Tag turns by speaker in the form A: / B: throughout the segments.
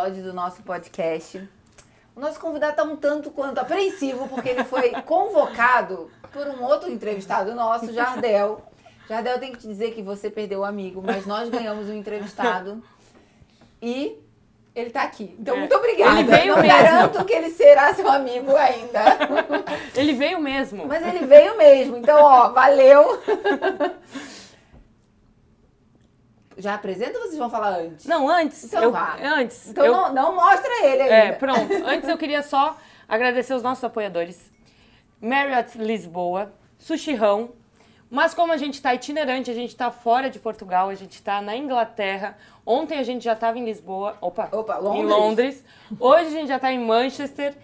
A: episódio do nosso podcast. O nosso convidado está um tanto quanto apreensivo, porque ele foi convocado por um outro entrevistado nosso, Jardel. Jardel, tem que te dizer que você perdeu o amigo, mas nós ganhamos um entrevistado. E ele está aqui. Então, muito obrigada.
B: Ele veio
A: Não
B: mesmo.
A: garanto que ele será seu amigo ainda.
B: Ele veio mesmo.
A: Mas ele veio mesmo. Então, ó, valeu. Já apresenta ou vocês vão falar antes?
B: Não, antes.
A: Então
B: eu,
A: vá.
B: Antes.
A: Então
B: eu,
A: não, não mostra ele ainda.
B: É, pronto. Antes eu queria só agradecer os nossos apoiadores. Marriott Lisboa, Sushirão. Mas como a gente está itinerante, a gente está fora de Portugal, a gente está na Inglaterra. Ontem a gente já estava em Lisboa, opa,
A: Opa,
B: em
A: Londres.
B: Londres. Hoje a gente já está em Manchester.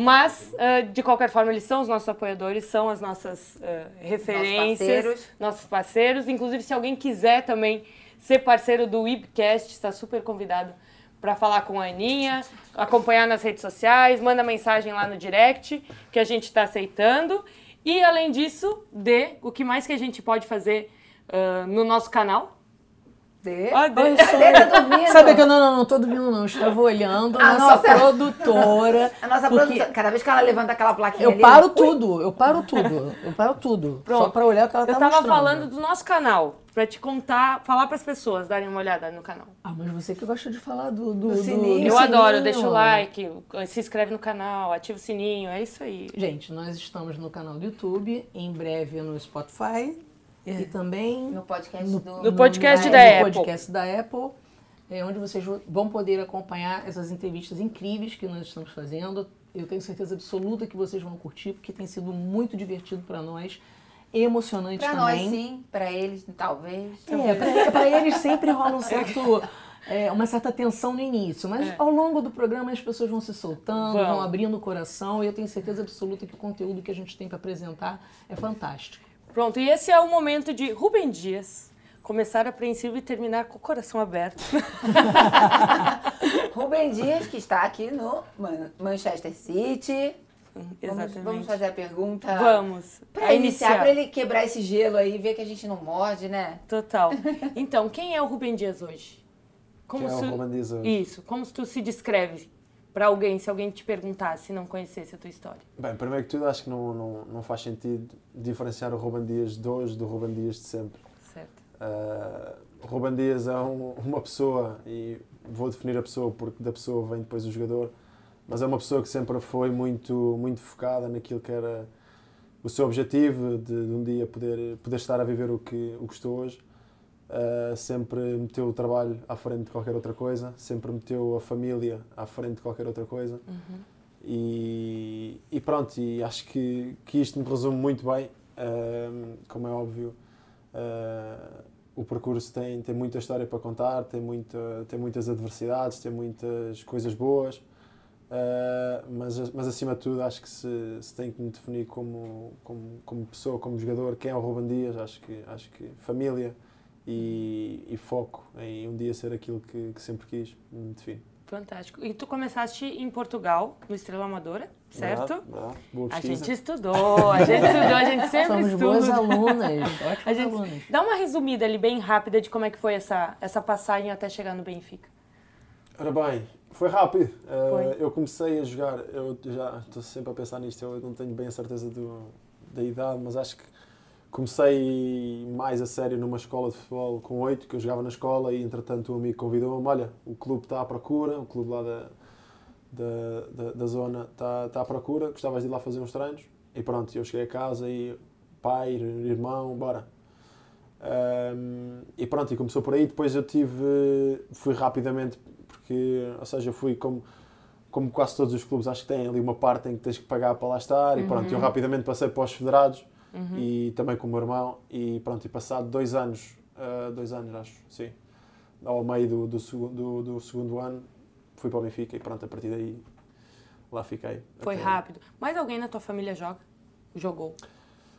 B: Mas, ah, de qualquer forma, eles são os nossos apoiadores, são as nossas ah, referências,
A: parceiros.
B: nossos parceiros. Inclusive, se alguém quiser também ser parceiro do Webcast, está super convidado para falar com a Aninha, acompanhar nas redes sociais, manda mensagem lá no direct, que a gente está aceitando. E, além disso, dê o que mais que a gente pode fazer ah, no nosso canal.
A: Dê.
B: Ah, dê.
A: Tá dormindo?
C: Sabe que eu não, não, não tô dormindo, não. Estava olhando a nossa,
A: nossa-
C: produtora.
A: A nossa
C: porque
A: produtora, cada vez que ela levanta aquela plaquinha
C: Eu
A: ali,
C: paro tudo, eu paro tudo. Eu paro tudo. Só
B: Pronto.
C: pra olhar o que ela
B: Eu
C: tá
B: tava
C: mostrando.
B: falando do nosso canal, para te contar, falar para as pessoas darem uma olhada no canal.
C: Ah, mas você que gosta de falar do... Do,
A: Do sininho.
B: Eu
C: do
B: adoro,
C: sininho.
B: deixa o like, se inscreve no canal, ativa o sininho, é isso aí.
C: Gente, nós estamos no canal do YouTube, em breve no Spotify e também
A: No podcast
C: no,
A: do...
B: No podcast
C: no
B: da Apple.
C: podcast da Apple, é onde vocês vão poder acompanhar essas entrevistas incríveis que nós estamos fazendo. Eu tenho certeza absoluta que vocês vão curtir, porque tem sido muito divertido para nós, emocionante
A: Pra nós
C: também.
A: sim, pra eles talvez.
C: É, pra, pra eles sempre rola um certo, é, uma certa tensão no início, mas ao longo do programa as pessoas vão se soltando,
B: Vão.
C: vão abrindo o coração e eu tenho certeza absoluta que o conteúdo que a gente tem para apresentar é fantástico.
B: Pronto, e esse é o momento de Rubem Dias começar apreensivo e terminar com o coração aberto.
A: Rubem Dias, que está aqui no Man- Manchester City. Vamos,
B: Exatamente.
A: vamos fazer a pergunta.
B: Vamos.
A: Pra
B: A
A: iniciar, pra ele quebrar esse gelo aí, ver que a gente não morde, né?
B: Total. Então, quem é o Rubem Dias hoje? Como
D: Quem é o Rubem Dias hoje?
B: Isso, como se tu se descreve para alguém, se alguém te perguntasse, se não conhecesse a tua história.
D: Bem, primeiro que tudo, acho que não, não, não faz sentido diferenciar o Ruben Dias de hoje do Ruben Dias de sempre.
B: Certo.
D: Uh, Ruben Dias é um- uma pessoa, e vou definir a pessoa porque da pessoa vem depois o jogador, mas é uma pessoa que sempre foi muito, muito focada naquilo que era o seu objetivo de, de um dia poder, poder estar a viver o que, o que estou hoje. Uh, sempre meteu o trabalho à frente de qualquer outra coisa, sempre meteu a família à frente de qualquer outra coisa. E, e pronto, e acho que, que isto me resume muito bem. Um, como é óbvio, uh, o percurso tem, tem muita história para contar, tem, muita, tem muitas adversidades, tem muitas coisas boas, uh, mas, mas acima de tudo acho que se, se tem que me definir como, como, como pessoa, como jogador, quem é o Ruben Dias, acho que, acho que família e, e foco em um dia ser aquilo que, que sempre quis, me define.
B: Fantástico. E tu começaste em Portugal, no Estrela Amadora, certo?
D: Verdade. Boa
B: A gente estudou, a gente estudou, a gente sempre
C: Somos boas
B: estuda.
C: alunas,
B: A
C: ótimas
B: gente-
C: alunas.
B: Dá uma resumida ali bem rápida de como é que foi essa, essa passagem até chegar no Benfica.
D: Ora bem, foi rápido. Uh,
B: Foi.
D: eu comecei a jogar, eu já estou sempre a pensar nisto, eu não tenho bem a certeza do, da idade, mas acho que comecei mais a sério numa escola de futebol com oito, que eu jogava na escola e entretanto um amigo convidou-me, olha, o clube está à procura, o clube lá da, da, da, da zona está, está à procura, gostavas de ir lá fazer uns treinos? E pronto, eu cheguei a casa e pai, irmão, bora. Um, e pronto, e começou por aí. Depois eu tive, fui rapidamente, porque, ou seja, fui como, como quase todos os clubes, acho que têm ali uma parte em que tens que pagar para lá estar. E pronto, eu rapidamente passei para os federados e também com o meu irmão. E pronto, e passado dois anos, ah, dois anos acho, sim, ao meio do, do, segundo, do, do segundo ano, fui para o Benfica e pronto, a partir daí lá fiquei.
B: Foi
D: Até-
B: rápido. Mais alguém na tua família joga? Jogou.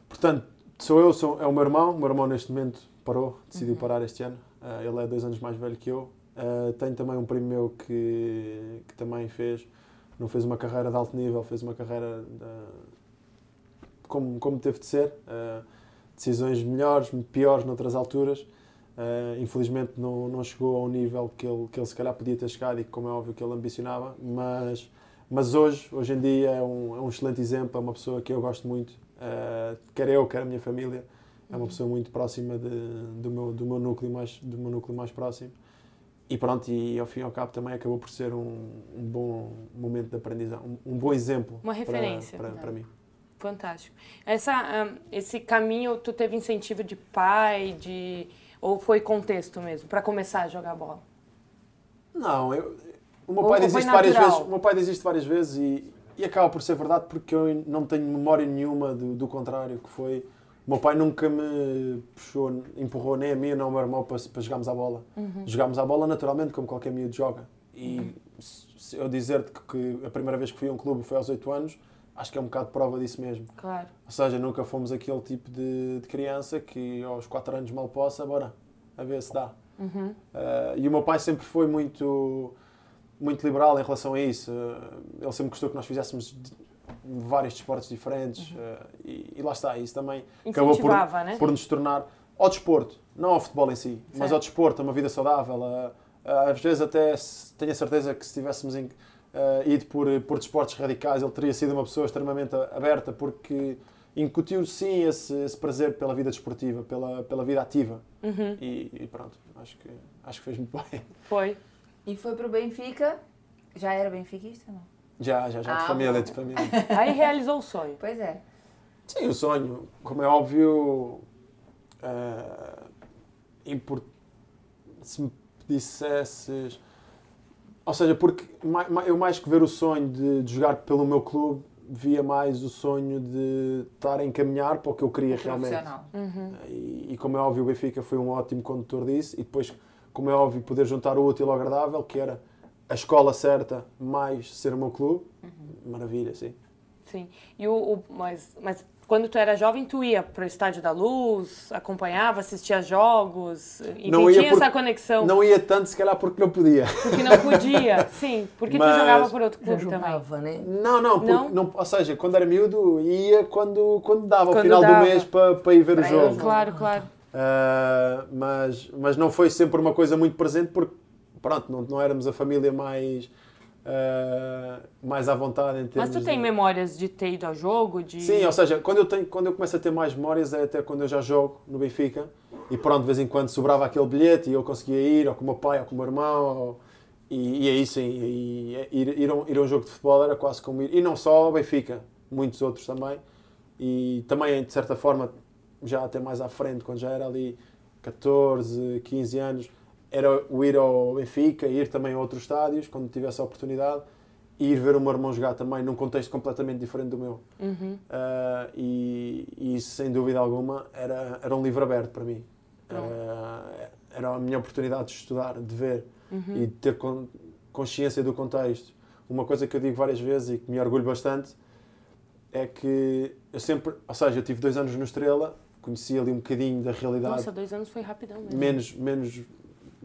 D: Portanto, sou eu, sou, é o meu irmão. O meu irmão neste momento parou, decidiu parar este ano. Ah, ele é dois anos mais velho que eu. Ah, tenho também um primo meu que, que também fez, não fez uma carreira de alto nível, fez uma carreira de- como, como teve de ser. Ah, decisões melhores, piores noutras alturas. Uh, infelizmente não, não chegou ao nível que ele, que ele se calhar podia ter chegado e como é óbvio, que ele ambicionava, mas, mas hoje, hoje em dia é um, é um excelente exemplo, é uma pessoa que eu gosto muito, uh, quer eu, quer a minha família, é uma pessoa muito próxima de, do, meu, do, meu núcleo mais, do meu núcleo mais próximo. E pronto, e ao fim e ao cabo também acabou por ser um, um bom momento de aprendizagem, um, um bom exemplo
B: uma referência
D: para, para, para mim.
B: Fantástico. Essa, um, esse caminho, tu teve incentivo de pai, de ou foi contexto mesmo, para começar a jogar bola?
D: Não, eu, o meu pai desiste várias vezes, o meu pai desiste várias vezes e, e acaba por ser verdade porque eu não tenho memória nenhuma do, do contrário, que foi o meu pai nunca me puxou, empurrou nem a mim nem ao meu irmão para, para jogarmos a bola. Uhum. Jogámos a bola naturalmente, como qualquer miúdo joga. E uhum. se eu dizer-te que, que, a primeira vez que fui a um clube foi aos 8 anos, acho que é um bocado prova disso mesmo.
B: Claro.
D: Ou seja, nunca fomos aquele tipo de, de criança que aos 4 anos mal possa, bora, a ver se dá. Uhum. Uh, e o meu pai sempre foi muito, muito liberal em relação a isso. Uh, ele sempre gostou que nós fizéssemos vários desportos diferentes uhum. uh, e, e, lá está, isso também acabou por,
B: né?
D: por nos tornar ao desporto, não ao futebol em si, mas ao desporto, a uma vida saudável. Às vezes até tenho a certeza que se tivéssemos em, ido por, por desportos radicais, ele teria sido uma pessoa extremamente aberta, porque incutiu sim esse, esse prazer pela vida desportiva, pela, pela vida ativa. Uhum. E, e, pronto, acho que, acho que fez muito bem.
B: Foi.
A: E foi para o Benfica, já era benfiquista, não?
D: Já, já, já, ah, de família, bom. de família.
B: Aí realizou o sonho.
A: Pois é.
D: Sim, o sonho, como é óbvio, uh, import... se me dissesses. Ou seja, porque eu mais que ver o sonho de, de jogar pelo meu clube, via mais o sonho de estar a encaminhar para o que eu queria realmente. Uhum. E, e, como é óbvio, o Benfica foi um ótimo condutor disso. E depois, como é óbvio, poder juntar o útil ao agradável, que era a escola certa mais ser o meu clube, uhum. maravilha, sim.
B: Sim. E o, o, mas, mas quando tu era jovem, tu ia para o Estádio da Luz, acompanhava, assistia jogos, e não tinha por, essa conexão?
D: Não ia tanto, se calhar, porque não podia.
B: Porque não podia, sim. Porque mas, tu jogava por outro clube
C: jogava,
B: também.
C: Né?
D: Não, não, não? não, ou seja, quando era miúdo, ia quando, quando dava, quando ao final dava. do mês, para, para ir ver para o jogo.
B: Claro, claro.
D: Uh, mas, mas não foi sempre uma coisa muito presente, porque pronto, não, não éramos a família mais. Uh, mais à vontade em termos
B: Mas tu tem
D: de...
B: memórias de ter ido ao jogo? De...
D: Sim, ou seja, quando eu, tenho, quando eu começo a ter mais memórias é até quando eu já jogo no Benfica e pronto, de vez em quando sobrava aquele bilhete e eu conseguia ir, ou com o meu pai, ou com o meu irmão, ou... e, e aí sim, e, e, ir, ir, a um, ir a um jogo de futebol era quase como ir, e não só ao Benfica, muitos outros também, e também de certa forma, já até mais à frente, quando já era ali 14, 15 anos, era o ir ao Benfica, ir também a outros estádios, quando tivesse a oportunidade, e ir ver o meu irmão jogar também num contexto completamente diferente do meu. Uhum. Uh, e, e, isso, sem dúvida alguma, era, era um livro aberto para mim. Era, era a minha oportunidade de estudar, de ver uhum. e de ter con consciência do contexto. Uma coisa que eu digo várias vezes e que me orgulho bastante é que eu sempre, ou seja, eu tive dois anos no Estrela, conheci ali um bocadinho da realidade.
B: Nossa, dois anos foi rapidão mesmo.
D: Menos, menos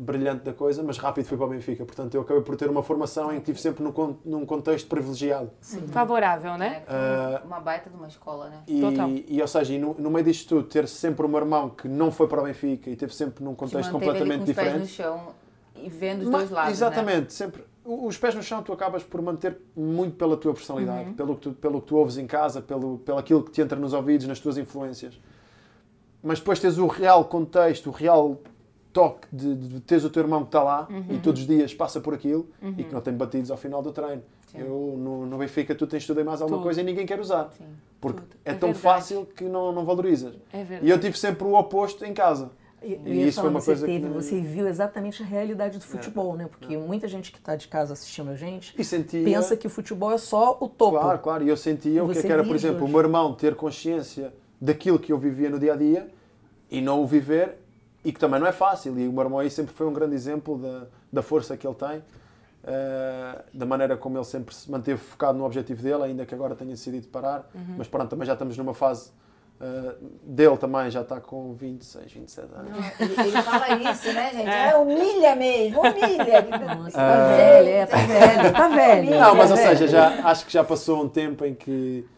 D: brilhante da coisa, mas rápido fui para o Benfica. Portanto, eu acabei por ter uma formação em que estive sempre num, num contexto privilegiado.
B: Sim. Favorável, né?
A: É, uma baita de uma escola, né?
D: E, Total. E, ou seja, e no, no, meio disto tudo, ter sempre o meu irmão que não foi para o Benfica e teve sempre num contexto completamente diferente. Os
A: pés no chão e vendo os mas, dois lados. Né?
D: Exatamente, né? sempre. Os pés no chão tu acabas por manter muito pela tua personalidade, uhum. pelo, que tu, pelo que tu ouves em casa, pelo, pelo aquilo que te entra nos ouvidos, nas tuas influências. Mas depois tens o real contexto, o real toque de, de teres o teu irmão que está lá uhum. e todos os dias passa por aquilo uhum. e que não tem batidos ao final do treino. Sim. Eu, no, no Benfica, tu tens tudo mais alguma Tudo. coisa e ninguém quer usar. Sim. Porque Tudo. é, é tão fácil que não, não valorizas.
B: É
D: e eu tive sempre o oposto em casa.
C: E, e isso foi uma coisa teve, que... Você viu exatamente a realidade do futebol, é. né? Porque é. muita gente que está de casa assistindo a gente sentia... pensa que o futebol é só o topo.
D: Claro, claro. E eu sentia o que, é que era, por exemplo, hoje. o meu irmão ter consciência daquilo que eu vivia no dia a dia e não o viver e que também não é fácil. E o meu irmão aí sempre foi um grande exemplo da, da força que ele tem, uh, da maneira como ele sempre se manteve focado no objetivo dele, ainda que agora tenha decidido parar. Uhum. Mas pronto, também já estamos numa fase. Uh, dele também já está com 26, 27 anos. Não,
A: ele, ele, fala isso, né, gente? É. humilha mesmo, humilha.
C: Nossa, tá velho, é, tá velho, tá velho.
D: Não, mas ou seja, já, acho que já passou um tempo em que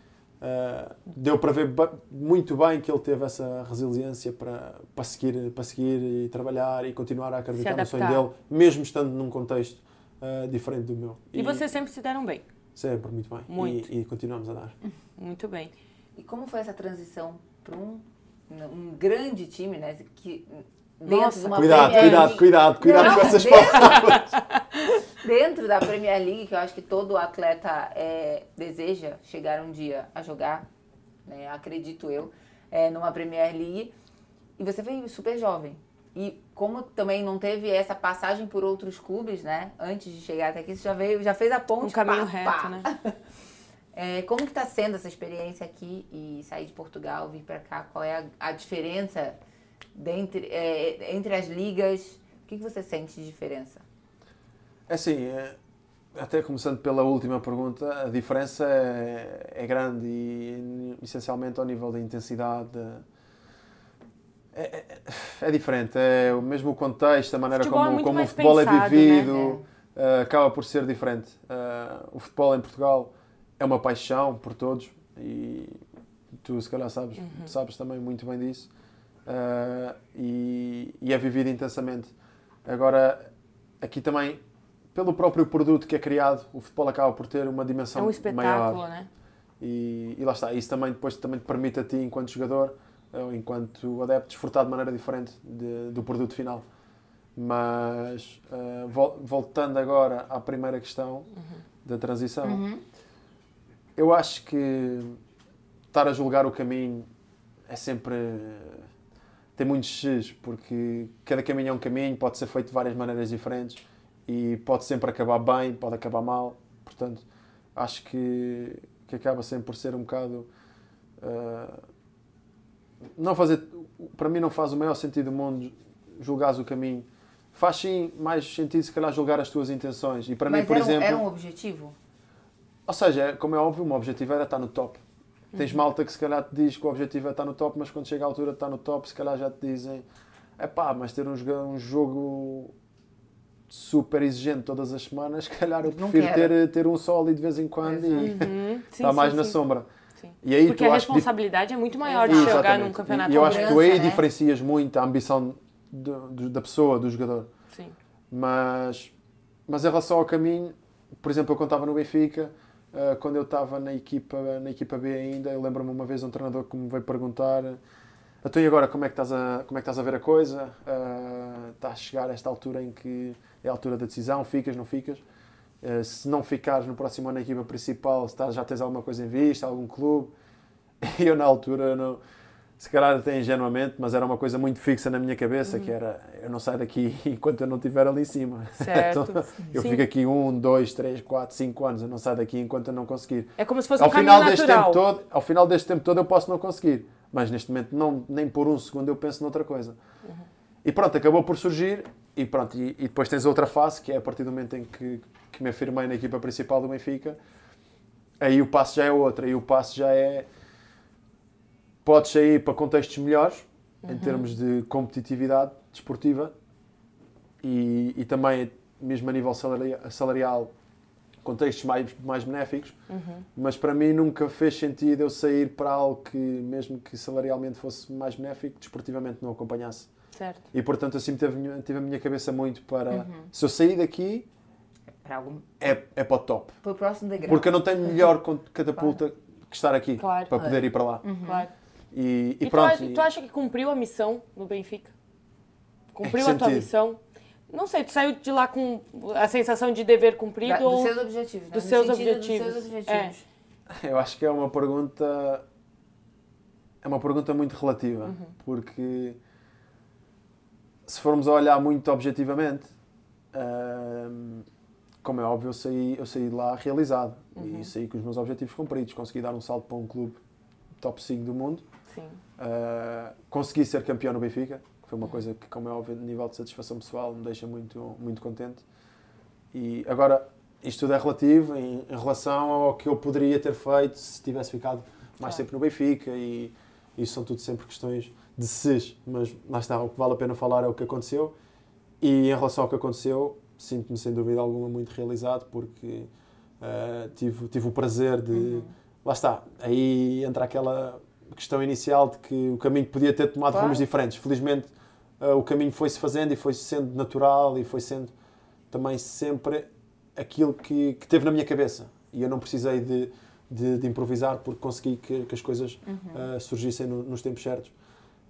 D: Uh, deu para ver muito bem que ele teve essa resiliência para, para, seguir, para seguir e trabalhar e continuar a acreditar no sonho dele, mesmo estando num contexto uh, diferente do meu.
B: E, e, vocês sempre se deram bem?
D: Sempre, muito bem. Muito. E, e, continuamos a dar.
B: Muito bem.
A: E como foi essa transição para um, um grande time, né? Que dentro Nossa, de uma
D: cuidado, Premier cuidado, League. cuidado, cuidado, cuidado com essas palavras.
A: dentro da Premier League, que eu acho que todo atleta é, deseja chegar um dia a jogar, né, acredito eu, é, numa Premier League. E você veio super jovem. E como também não teve essa passagem por outros clubes, né? Antes de chegar até aqui, você já veio, já fez a ponte. Um
B: caminho
A: pá,
B: reto,
A: pá.
B: né?
A: É, como que está sendo essa experiência aqui e sair de Portugal, vir para cá? Qual é a, a diferença dentre, é, entre as ligas? O que, que você sente de diferença?
D: É assim, é, até começando pela última pergunta, a diferença é, é grande e essencialmente ao nível da intensidade. É, é, é diferente, é o mesmo contexto, a maneira como,
B: é
D: como
B: o
D: futebol
B: é
D: pensado, é vivido, né? uh, acaba por ser diferente. Uh, o futebol em Portugal é uma paixão por todos e tu se calhar sabes, uhum. sabes também muito bem disso uh, e, e, é vivido intensamente. Agora, aqui também, pelo próprio produto que é criado, o futebol acaba por ter uma dimensão
B: maior. É um espetáculo,
D: maior.
B: né?
D: E, e, lá está, isso também depois também te permite a ti, enquanto jogador, ou enquanto adepto, desfrutar de maneira diferente de, do produto final. Mas, uh, voltando agora à primeira questão uhum. da transição, uhum eu acho que estar a julgar o caminho é sempre. Tem muitos X, porque cada caminho é um caminho, pode ser feito de várias maneiras diferentes e pode sempre acabar bem, pode acabar mal. Portanto, acho que, que acaba sempre por ser um bocado. Uh, não fazer. Para mim, não faz o maior sentido do mundo julgares o caminho. Faz sim mais sentido, se calhar, julgar as tuas intenções. E para
A: Mas
D: mim, por
A: era,
D: exemplo.
A: Era um objetivo?
D: Ou seja, como é óbvio, o meu objetivo era estar no top. Tens uhum. malta que se calhar te diz que o objetivo é estar no top, mas quando chega a altura de estar no top, se calhar já te dizem é pá, mas ter um, um jogo super exigente todas as semanas, se calhar eu prefiro ter, ter um só ali de vez em quando uhum. e estar tá mais sim, na sim. sombra.
B: E aí, Porque a responsabilidade é muito maior de Exatamente. jogar num campeonato
D: E eu acho que tu aí né? diferencias muito a ambição de, de, da pessoa, do jogador.
B: Sim.
D: Mas, mas em relação ao caminho, por exemplo, eu contava no Benfica, Uh, quando eu estava na equipa, na equipa B ainda, lembro-me uma vez um treinador que me veio perguntar então e agora como é que estás a, como é que estás a ver a coisa? Uh, está a chegar a esta altura em que é a altura da decisão, ficas, não ficas? Uh, se não ficares no próximo ano na equipa principal, estás, já tens alguma coisa em vista, algum clube? E eu na altura não se calhar até ingenuamente, mas era uma coisa muito fixa na minha cabeça, uhum. que era, eu não saio daqui enquanto eu não estiver ali em cima.
B: Certo. então,
D: eu
B: Sim.
D: fico aqui um, dois, três, quatro, cinco anos, eu não saio daqui enquanto eu não conseguir.
B: É como se fosse ao um final deste
D: tempo todo Ao final deste tempo todo eu posso não conseguir, mas neste momento não, nem por um segundo eu penso noutra coisa. Uhum. E pronto, acabou por surgir, e pronto, e, e, depois tens outra fase, que é a partir do momento em que, que me afirmei na equipa principal do Benfica, aí o passo já é outro, aí o passo já é podes sair para contextos melhores, uhum. em termos de competitividade desportiva e, e também, mesmo a nível salarial, contextos mais, mais benéficos, uhum. mas para mim nunca fez sentido eu sair para algo que, mesmo que salarialmente fosse mais benéfico, desportivamente não acompanhasse.
B: Certo.
D: E portanto assim tive, tive a minha cabeça muito para, uhum. se eu sair daqui,
A: para algum...
D: é, é para o top.
A: Para o próximo degrau.
D: Porque eu não tenho melhor catapulta claro. que estar aqui,
B: claro.
D: para poder ir para lá.
B: Uhum. Claro.
D: E, e,
B: e
D: pronto.
B: Tu, tu, acha que cumpriu a missão no Benfica? Cumpriu a tua missão? Não sei, tu saiu de lá com a sensação de dever cumprido
A: da,
B: ou...
A: Dos seus objetivos. Né?
B: Dos, seus objetivos.
A: dos seus objetivos.
B: É.
D: Eu acho que é uma pergunta... É uma pergunta muito relativa, uhum. porque se formos a olhar muito objetivamente, hum, como é óbvio, eu saí, eu saí de lá realizado uhum. e saí com os meus objetivos cumpridos. Consegui dar um salto para um clube top 5 do mundo. Uh, consegui ser campeão no Benfica, que foi uma coisa que, como é óbvio, a nível de satisfação pessoal, me deixa muito, muito contente. E agora, isto tudo é relativo em, em relação ao que eu poderia ter feito se tivesse ficado mais tempo no Benfica e isso são tudo sempre questões de ses, mas lá está, o que vale a pena falar é o que aconteceu e em relação ao que aconteceu, sinto-me sem dúvida alguma muito realizado porque uh, tive, tive o prazer de, uhum lá está. Aí entra aquela questão inicial de que o caminho podia ter tomado
A: Claro.
D: rumos diferentes. Felizmente, eh, o caminho foi-se fazendo e foi sendo natural e foi sendo também sempre aquilo que, que teve na minha cabeça. E eu não precisei de, de, de improvisar porque consegui que, que as coisas eh, surgissem no- nos tempos certos.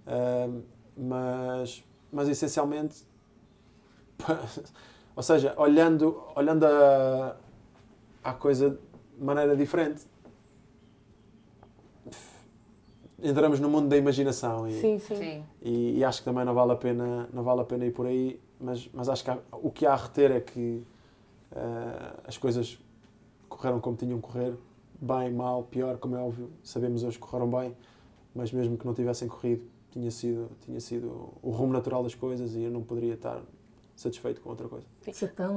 D: Ah, mas, mas essencialmente, ou seja, olhando, olhando a, a coisa de maneira diferente, entramos no mundo da imaginação e,
B: Sim, sim.
A: Sim.
D: e, e acho que também não vale a pena, não vale a pena ir por aí, mas, mas acho que há- o que há a reter é que ah, as coisas correram como tinham que correr, bem, mal, pior, como é óbvio, sabemos hoje que correram bem, mas mesmo que não tivessem corrido, tinha sido, tinha sido o rumo natural das coisas e eu não poderia estar satisfeito com outra coisa.
C: Você está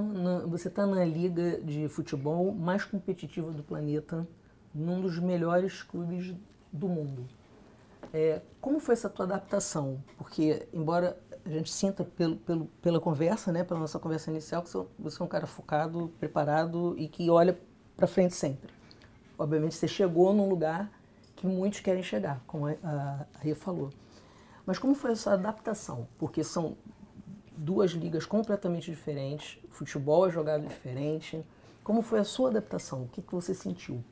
C: você tá na liga de futebol mais competitiva do planeta, num dos melhores clubes do mundo. É, como foi essa tua adaptação? Porque, embora a gente sinta pelo, pelo, pela conversa, né, pela nossa conversa inicial, que você- é um cara focado, preparado e que olha para frente sempre. Obviamente, você chegou num lugar que muitos querem chegar, como a, a, a Rê falou. Mas como foi essa adaptação? Porque são duas ligas completamente diferentes, futebol é jogado diferente. Como foi a sua adaptação? O que, que você sentiu?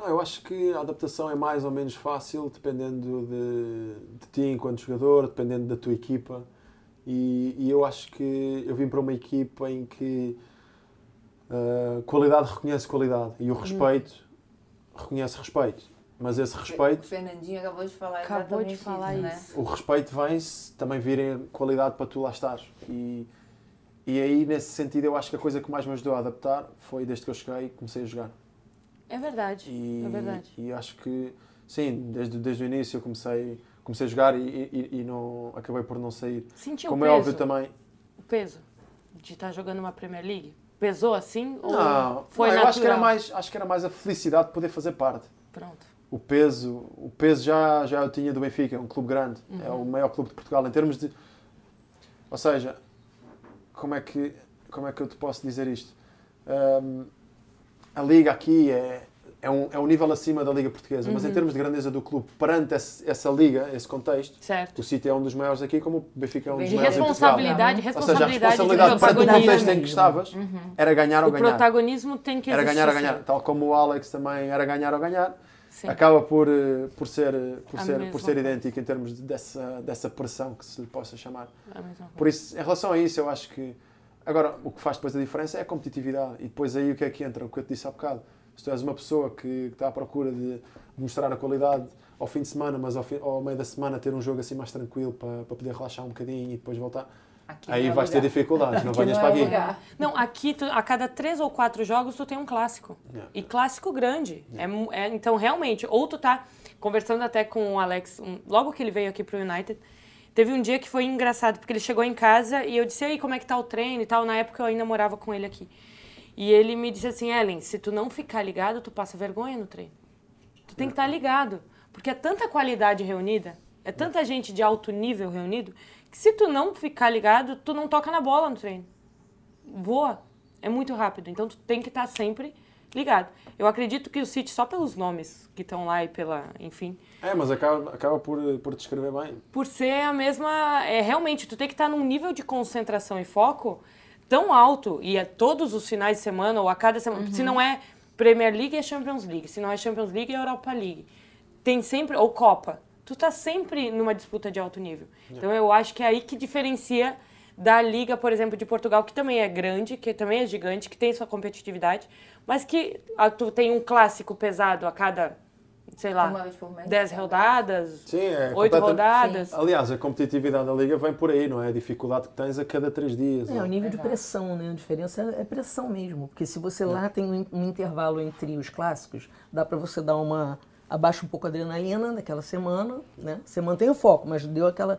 D: Não, eu acho que a adaptação é mais ou menos fácil dependendo de, de ti enquanto jogador, dependendo da tua equipa. E, e eu acho que eu vim para uma equipa em que ah, qualidade reconhece qualidade e o respeito reconhece respeito. Mas esse
A: O
D: respeito,
A: Fernandinho acabou de falar
B: Acabou de falar
A: isso, né?
B: isso.
D: o respeito vem-se também virem qualidade para tu lá estares. E, e aí, nesse sentido, eu acho que a coisa que mais me ajudou a adaptar foi desde que eu cheguei comecei a jogar.
B: É verdade.
D: E,
B: É verdade.
D: E acho que, sim, desde, desde o início eu comecei, comecei a jogar e, e, e não, acabei por não sair.
B: Sentiu
D: Como
B: o
D: é
B: peso?
D: óbvio também.
B: O peso de estar jogando uma Premier League? Pesou assim? Ou
D: Não,
B: foi
D: não, eu
B: natural?
D: acho que, era mais, acho que era mais a felicidade de poder fazer parte.
B: Pronto.
D: O peso, o peso já, já eu tinha do Benfica, é um clube grande, é
B: Uhum.
D: o maior clube de Portugal em termos de. Ou seja, como é que, como é que eu te posso dizer isto? Hum, a liga aqui é, é, um, é um nível acima da liga portuguesa, mas em termos de grandeza do clube, perante esse- essa liga, esse contexto,
B: Certo.
D: o City é um dos maiores aqui, como o Benfica é um dos maiores em Portugal.
B: responsabilidade,
D: Ou seja, a
B: responsabilidade,
D: responsabilidade
B: de
D: perante o contexto em que estavas era ganhar ou
B: O
D: ganhar.
B: protagonismo tem que
D: Era
B: existir.
D: ganhar ou ganhar. Tal como o Alex também era ganhar ou ganhar.
B: Sim.
D: Acaba por, eh, por ser, eh, por
B: A
D: ser, por ser idêntico em termos de- dessa, dessa pressão que se lhe possa chamar. Por isso, em relação a isso, eu acho que. Agora, o que faz depois a diferença é a competitividade. E depois aí o que é que entra? O que eu te disse há bocado. Se tu és uma pessoa que, que está à procura de mostrar a qualidade ao fim de semana, mas ao, fim- ao meio da semana ter um jogo assim mais tranquilo para, para poder relaxar um bocadinho e depois voltar,
A: Aqui
D: aí
A: é
D: vais ter dificuldades. Não venhas
A: não
D: para
A: é
D: aqui.
B: Não, aqui tu- a cada três ou quatro jogos tu tem um clássico.
D: Yeah.
B: E clássico grande. É mu- é- então, realmente, ou tu tá conversando até com o Alex, um- logo que ele veio aqui pro United, teve um dia que foi engraçado, porque ele chegou em casa e eu disse, aí, como é que tá o treino e tal? Na época eu ainda morava com ele aqui. E ele me disse assim, Ellen, se tu não ficar ligado, tu passa vergonha no treino. Tu tem que estar ligado. Porque é tanta qualidade reunida, é tanta gente de alto nível reunido, que se tu não ficar ligado, tu não toca na bola no treino voa. É muito rápido. Então tu tem que estar sempre ligado. Eu acredito que o City, só pelos nomes que estão lá e pela. Enfim.
D: É, mas acaba, acaba por, por descrever bem.
B: Por ser a mesma. É, realmente, tu tem que estar num nível de concentração e foco tão alto. E é todos os finais de semana ou a cada semana. Se não é Premier League, é Champions League. Se não é Champions League, é Europa League. Tem sempre. Ou Copa. Tu tá sempre numa disputa de alto nível. Então eu acho que é aí que diferencia da Liga, por exemplo, de Portugal, que também é grande, que também é gigante, que tem sua competitividade, mas que ah, tu tem um clássico pesado a cada, sei
A: Uma
B: lá,
A: vez por mês.
B: 10 rodadas,
D: Sim, é
B: rodadas.
D: Aliás, a competitividade da Liga vem por aí, não é? A dificuldade que tens a cada três dias.
C: É,
D: não
C: o
D: é?
C: nível de pressão, né? A diferença é pressão mesmo. Porque se você lá tem um, um intervalo entre os clássicos, dá para você dar uma. abaixa um pouco a adrenalina naquela semana, né? Você mantém o foco, mas deu aquela.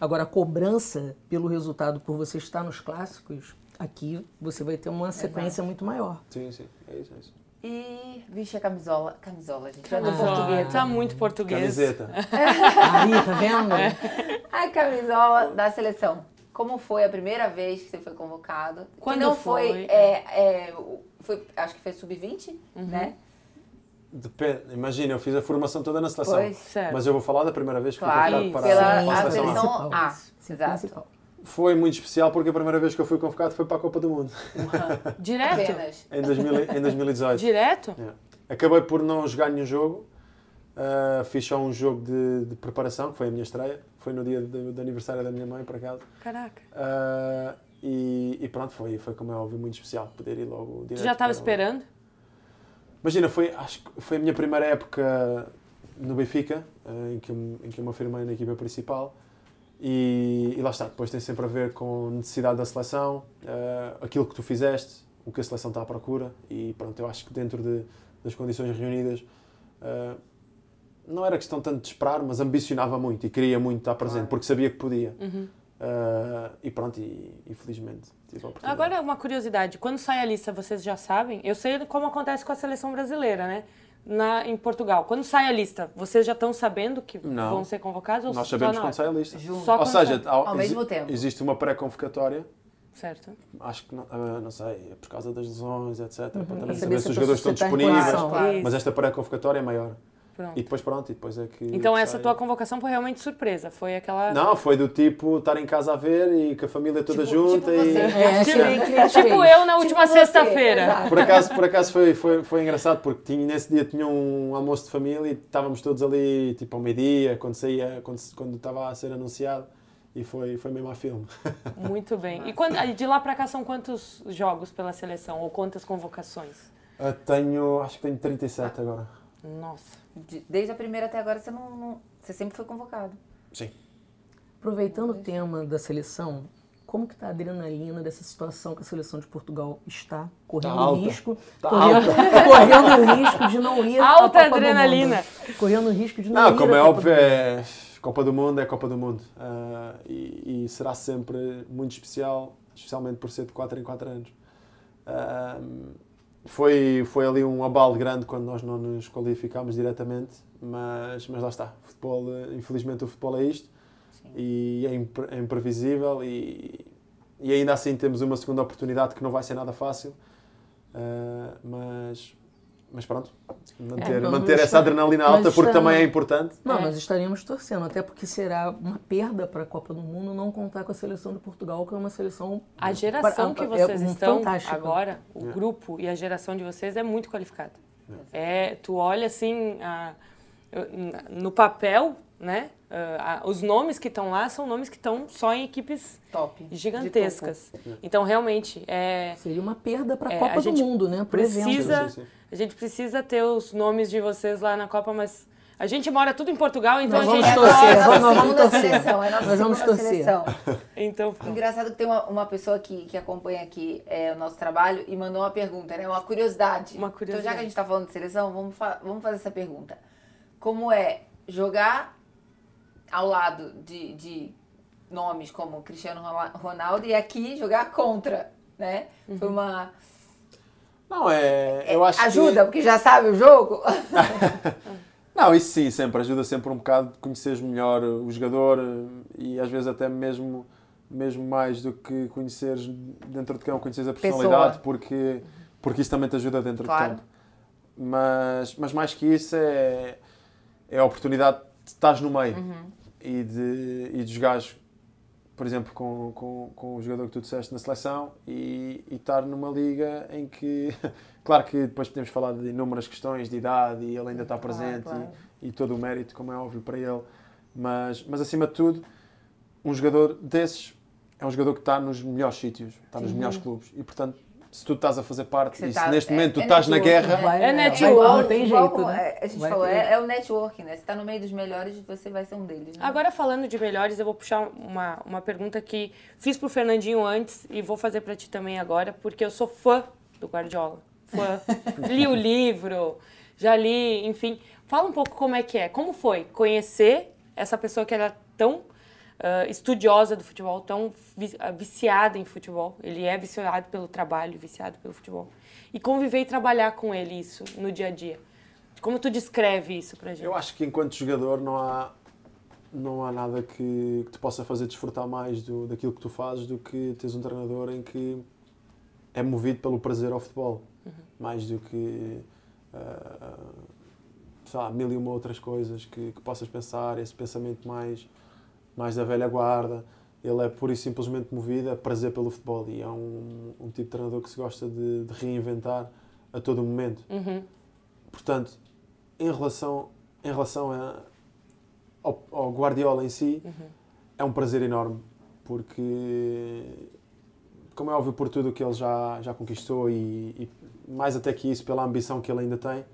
C: Agora, a cobrança pelo resultado por você estar nos clássicos, aqui você vai ter uma sequência muito maior.
D: Sim, sim. É isso, é isso.
A: E, vixe, a camisola. Camisola, gente.
B: Camisola.
A: português.
B: Tá muito português.
D: Camiseta.
C: Aí, tá vendo?
B: É.
A: A camisola da seleção. Como foi a primeira vez que você foi convocado?
B: Quando
A: que não
B: foi?
A: foi, é, é, foi, acho que foi sub-20, né?
D: Depende. Imagina, eu fiz a formação toda na seleção.
A: Pois.
B: Certo.
D: Mas eu vou falar da primeira vez que
A: Claro,
D: fui convocado para,
A: pela- a
D: a seleção.
A: seleção
D: A.
A: A. Ah,
C: Sim,
A: exato.
C: principal.
D: Foi muito especial porque a primeira vez que eu fui convocado foi para a Copa do Mundo,
B: Direto?
A: Apenas.
D: em, 2000, e- em 2018.
B: Direto?
D: Yeah. Acabei por não jogar nenhum jogo. Uh, fiz só um jogo de, de preparação, que foi a minha estreia. Foi no dia do, do aniversário da minha mãe, por acaso.
B: Caraca.
D: Uh, e, e pronto, foi, foi como é óbvio, muito especial poder ir logo
B: Tu
D: direto
B: já estava esperando?
D: Imagina, foi, acho que foi a minha primeira época no Benfica, eh, em que, eu, em que eu me afirmei na equipa principal. E, e lá está, depois tem sempre a ver com a necessidade da seleção, eh, aquilo que tu fizeste, o que a seleção está à procura. E pronto, eu acho que dentro de- das condições reunidas, eh, não era questão tanto de esperar, mas ambicionava muito e queria muito estar presente, porque sabia que podia.
B: Uhum.
D: Eh, e pronto, e, e felizmente tive a oportunidade.
B: Agora, uma curiosidade. Quando sai a lista, vocês já sabem? Eu sei como acontece com a seleção brasileira, né? Na, em Portugal. Quando sai a lista, vocês já estão sabendo que
D: Não.
B: vão ser convocados? Ou
D: Nós sabemos quando sai a lista.
B: Só
D: Ou
B: quando
D: seja,
B: sai.
D: ao-
A: Ao mesmo tempo.
D: existe uma pré-convocatória
B: Certo.
D: acho que não, ah, não sei, é por causa das lesões, etc. Para
C: Para
D: também
C: saber
D: saber
C: se
D: se os jogadores estão disponíveis.
A: Claro.
D: Mas esta pré-convocatória é maior.
B: Pronto.
D: E depois pronto, e depois é que.
B: Então, essa tua convocação foi realmente surpresa. Foi aquela.
D: Não, foi do tipo estar em casa a ver e com a família toda
A: Tipo-
D: junta
A: tipo
D: e.
A: você.
C: É,
B: Tipo-
C: que nem
B: Tipo
C: fez.
B: eu na última
A: Tipo
B: sexta-feira.
D: Por acaso, por acaso foi, foi, foi engraçado porque tinha, nesse dia tinha um almoço de família e estávamos todos ali tipo ao meio-dia, quando saía, quando, quando estava a ser anunciado e foi, foi mesmo a filme.
B: Muito bem. E quando, de lá pra cá são quantos jogos pela seleção? Ou quantas convocações?
D: Ah, tenho, acho que tenho 37 agora.
B: Nossa.
A: De- Desde a primeira até agora você não, não- você sempre foi convocado.
D: Sim.
C: Aproveitando o tema da seleção, como que está a adrenalina dessa situação que a seleção de Portugal está correndo
D: Tá alta.
C: risco,
D: Tá
C: correndo, correndo risco de não ir à
B: Alta
C: Copa do
B: adrenalina.
C: Mundo. Correndo risco de não,
D: Não,
C: ir
D: como
C: à
D: é
C: Copa
D: óbvio,
C: do Mundo.
D: é Copa do Mundo é Copa do Mundo. Ah, e, e será sempre muito especial, especialmente por ser de 4 em 4 anos. Ah, foi, foi ali um abalo grande quando nós não nos qualificámos diretamente, mas, mas lá está. Futebol, eh, infelizmente o futebol é isto e é, impre- é imprevisível e, e ainda assim temos uma segunda oportunidade que não vai ser nada fácil. Ah, mas, mas pronto, manter,
C: vamos
D: manter essa
C: estar-
D: adrenalina alta porque também é importante.
C: Não,
B: É.
C: nós estaríamos torcendo, até porque será uma perda para a Copa do Mundo não contar com a seleção de Portugal, que é uma seleção
B: A geração que
C: é
B: vocês
C: um
B: estão
C: fantástica.
B: agora, o
D: É.
B: grupo e a geração de vocês é muito qualificada. É, tu olha assim, a- no papel, né? a- os nomes que estão lá são nomes que estão só em equipes
A: Top.
B: Gigantescas. Então, realmente, é,
C: Seria uma perda para a
B: É,
C: Copa
B: a
C: do
B: gente
C: Mundo, né? Por
B: precisa-
C: exemplo.
B: A gente precisa ter os nomes de vocês lá na Copa, mas a gente mora tudo em Portugal, então
C: Nós
B: a
C: vamos
B: gente
C: torcer,
A: É a
C: nós vamos torcer.
A: seleção, é a nossa
C: Nós vamos
A: segunda
C: torcer.
A: seleção.
B: Então,
A: Engraçado que tem uma, uma pessoa que, que acompanha aqui é, o nosso trabalho e mandou uma pergunta, né? Uma curiosidade.
B: Uma
A: Então, já
B: curiosidade.
A: que a gente tá falando de seleção, vamos, fa- vamos fazer essa pergunta. Como é jogar ao lado de, de nomes como Cristiano Ronal- Ronaldo e aqui jogar contra, né? Foi uma...
D: Não, é. Eu acho
A: Ajuda,
D: Que...
A: porque já sabe o jogo.
D: Não, isso sim, sempre. Ajuda sempre um bocado de conheceres melhor o jogador eh, e às vezes até mesmo, mesmo mais do que conheceres dentro de campo, conheceres a personalidade, porque, porque isso também te ajuda dentro
A: Claro.
D: de campo. Mas, mas mais que isso é, é a oportunidade de estás no meio e, de, e de jogares, por exemplo, com, com, com o jogador que tu disseste na seleção e, e estar numa liga em que, claro que depois podemos falar de inúmeras questões de idade e ele ainda está
A: Claro,
D: presente
A: claro.
D: E, e todo o mérito, como é óbvio, para ele, mas, mas acima de tudo, um jogador desses é um jogador que está nos melhores sítios, está nos melhores clubes e, portanto, se tu estás a fazer parte e se
A: tá-
D: neste
A: é-
D: momento tu
A: é
D: estás na guerra,
A: né?
B: É
C: né?
B: network.
C: Tem jeito, né?
A: A gente falou, é, é o networking, né? Você tá no meio dos melhores, você vai ser um deles. Né?
B: Agora, falando de melhores, eu vou puxar uma, uma pergunta que fiz pro Fernandinho antes e vou fazer para ti também agora, porque eu sou fã do Guardiola. Fã. li o livro, já li, enfim. Fala um pouco como é que é. Como foi conhecer essa pessoa que era tão ah, estudiosa do futebol, tão vi- ah, viciada em futebol. Ele é viciado pelo trabalho, viciado pelo futebol. E conviver e trabalhar com ele isso no dia a dia. Como tu descreve isso pra gente?
D: Eu acho que enquanto jogador não há, não há nada que, que te possa fazer desfrutar mais do, daquilo que tu fazes do que teres um treinador em que é movido pelo prazer ao futebol, mais do que ah, sei lá, mil e uma outras coisas que, que possas pensar, esse pensamento mais, mais da velha guarda. Ele é pura e simplesmente movido a prazer pelo futebol e é um, um tipo de treinador que se gosta de, de reinventar a todo momento.
B: Uhum.
D: Portanto, em relação, em relação a, ao, ao Guardiola em si,
B: Uhum.
D: é um prazer enorme, porque, como é óbvio, por tudo o que ele já, já conquistou e, e mais até que isso, pela ambição que ele ainda tem,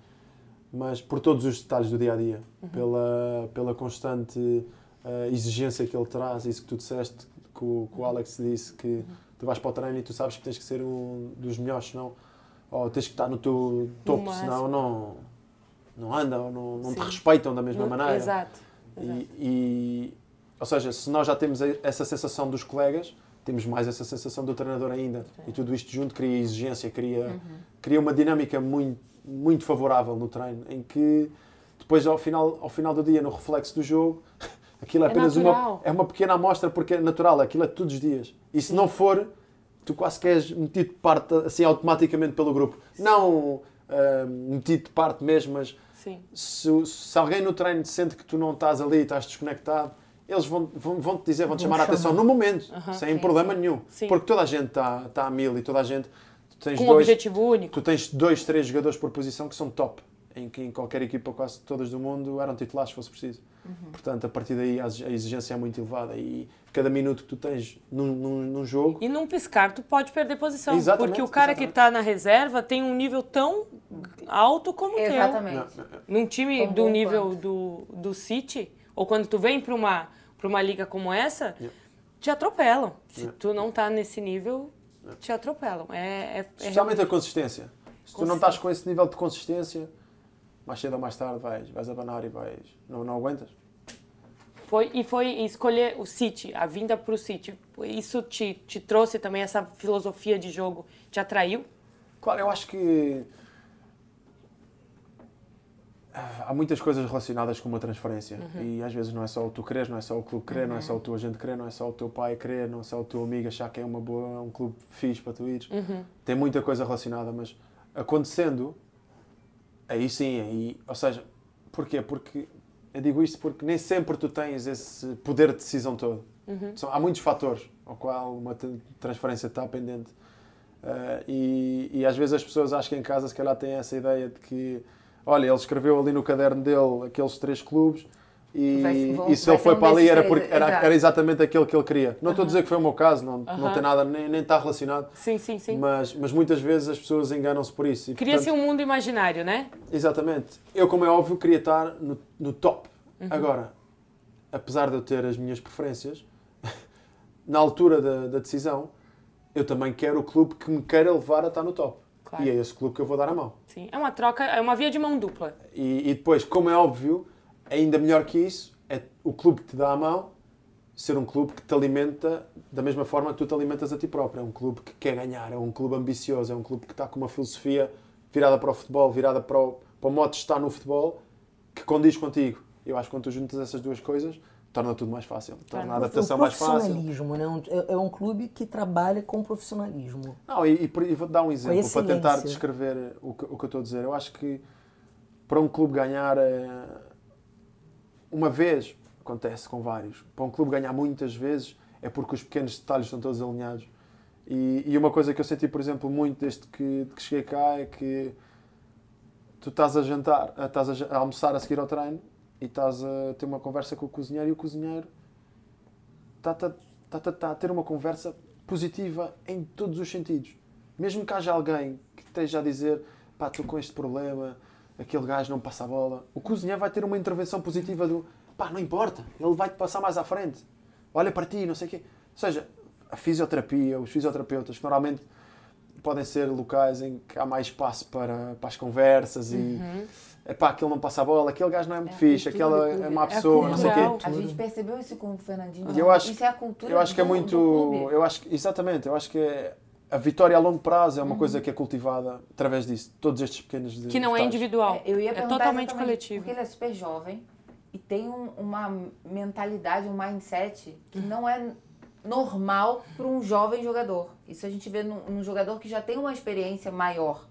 D: mas por todos os detalhes do dia a dia, pela, pela constante eh, exigência que ele traz, isso que tu disseste, que o, que o Alex disse, que tu vais para o treino e tu sabes que tens que ser um dos melhores, senão, ou tens que estar no teu topo, senão não, não anda, ou não, não te respeitam da mesma
B: No-
D: maneira.
B: Exato.
D: E,
B: exato.
D: e- ou seja, se nós já temos essa sensação dos colegas, temos mais essa sensação do treinador ainda. E tudo isto junto cria exigência, cria,
B: Uhum.
D: cria uma dinâmica muito, muito favorável no treino, em que depois ao final, ao final do dia, no reflexo do jogo, aquilo é
B: É
D: apenas uma, é uma pequena amostra porque é natural, aquilo é todos os dias. E se não for, tu quase que és metido de parte assim automaticamente pelo grupo. Não ah, metido de parte mesmo, mas
B: Sim.
D: se, se alguém no treino sente que tu não estás ali, estás desconectado, eles vão, vão, vão te dizer, vão te
C: Vão
D: chamar a
C: chamar.
D: atenção no momento,
B: Aham.
D: sem
A: Sim,
D: problema
A: sim.
D: nenhum.
B: Sim.
D: Porque toda a gente está tá a mil e toda a gente. Tu tens,
B: Com um
D: dois,
B: objetivo único.
D: tu tens dois, três jogadores por posição que são top, em que em qualquer equipa, quase todas do mundo, eram titulares se fosse preciso.
B: Uhum.
D: Portanto, a partir daí a exig- a exigência é muito elevada e cada minuto que tu tens num, num, num jogo.
B: E num piscar, tu pode perder posição.
D: Exatamente,
B: porque o cara que
D: exatamente.
B: está na reserva tem um nível tão alto como o teu.
A: Exatamente.
B: Num time
A: Tão
B: do nível
A: quanto.
B: do, do City, ou quando tu vem para uma, pra uma liga como essa,
D: Yeah.
B: te atropelam. Se
D: Yeah.
B: tu não tá nesse nível, te atropelam. É, é, é
D: Especialmente a consistência. Se tu não estás com esse nível de consistência, mais cedo ou mais tarde vais, vais abanar e vais. Não, não aguentas.
B: Foi, e foi escolher o City, a vinda para o City. Isso te, te trouxe também essa filosofia de jogo? Te atraiu?
D: Claro, eu acho que ah, há muitas coisas relacionadas com uma transferência e às vezes não é só o tu querer, não é só o clube querer, não é só o teu agente querer, não é só o teu pai querer, não é só o teu amigo achar que é uma boa, um clube fixe para tu ires. Tem muita coisa relacionada, mas acontecendo, aí sim, aí, ou seja, porquê? Porque eu digo isto porque nem sempre tu tens esse poder de decisão todo. São- há muitos fatores ao qual uma transferência está pendente. Uh, e, e às vezes as pessoas acham que em casa se calhar têm essa ideia de que olha, ele escreveu ali no caderno dele aqueles três clubes e,
A: Vai- vão-
D: e se ele foi para ali era, porque, era, era exatamente aquele que ele queria. Não estou a dizer que foi o meu caso, não, não
B: Aham.
D: tem nada, nem, nem está relacionado,
B: Sim, sim, sim.
D: mas, mas muitas vezes as pessoas enganam-se por isso.
B: Cria-se um mundo imaginário, né?
D: Exatamente. Eu, como é óbvio, queria estar no, no top. Agora, apesar de eu ter as minhas preferências, na altura da, da decisão, eu também quero o clube que me queira levar a estar no top.
B: Claro.
D: E é esse clube que eu vou dar a mão.
B: Sim. É uma troca, é uma via de mão dupla.
D: E, e depois, como é óbvio, ainda melhor que isso, é o clube que te dá a mão ser um clube que te alimenta da mesma forma que tu te alimentas a ti próprio. É um clube que quer ganhar, é um clube ambicioso, é um clube que está com uma filosofia virada para o futebol, virada para o, para o modo de estar no futebol, que condiz contigo. Eu acho que quando tu juntas essas duas coisas, torna tudo mais fácil. Torna a adaptação mais fácil.
C: né? É, é um clube que trabalha com profissionalismo.
D: Não, e, e e vou-te dar um exemplo para tentar descrever o que, o que eu estou a dizer. Eu acho que para um clube ganhar eh, uma vez, acontece com vários, para um clube ganhar muitas vezes é porque os pequenos detalhes estão todos alinhados. E, e uma coisa que eu senti, por exemplo, muito desde que, que cheguei cá é que tu estás a jantar, estás a, almoçar a seguir ao treino e estás a ter uma conversa com o cozinheiro e o cozinheiro está-te a, está a ter uma conversa positiva em todos os sentidos. Mesmo que haja alguém que esteja a dizer pá, estou com este problema, aquele gajo não passa a bola, o cozinheiro vai ter uma intervenção positiva do pá, não importa, ele vai-te passar mais à frente, olha para ti, não sei o quê. Ou seja, a fisioterapia, os fisioterapeutas, que normalmente podem ser locais em que há mais espaço para, para as conversas e é pá, aquele não passa a bola, aquele gajo não é muito
A: É
D: fixe,
A: cultura
D: aquela
A: do
D: é má
B: É
D: pessoa, não sei o quê.
A: A gente percebeu isso com o Fernandinho.
D: E eu acho-
A: isso é a cultura
D: Eu acho que é muito. Eu acho exatamente, eu acho que é- a vitória a longo prazo é
A: Uhum.
D: uma coisa que é cultivada através disso. Todos estes pequenos
B: Que não é
D: detalhes.
B: individual.
A: É, Eu ia
B: é totalmente coletivo.
A: Porque ele é super jovem e tem um- uma mentalidade, um mindset que não é normal para um jovem jogador. Isso a gente vê num, num jogador que já tem uma experiência maior.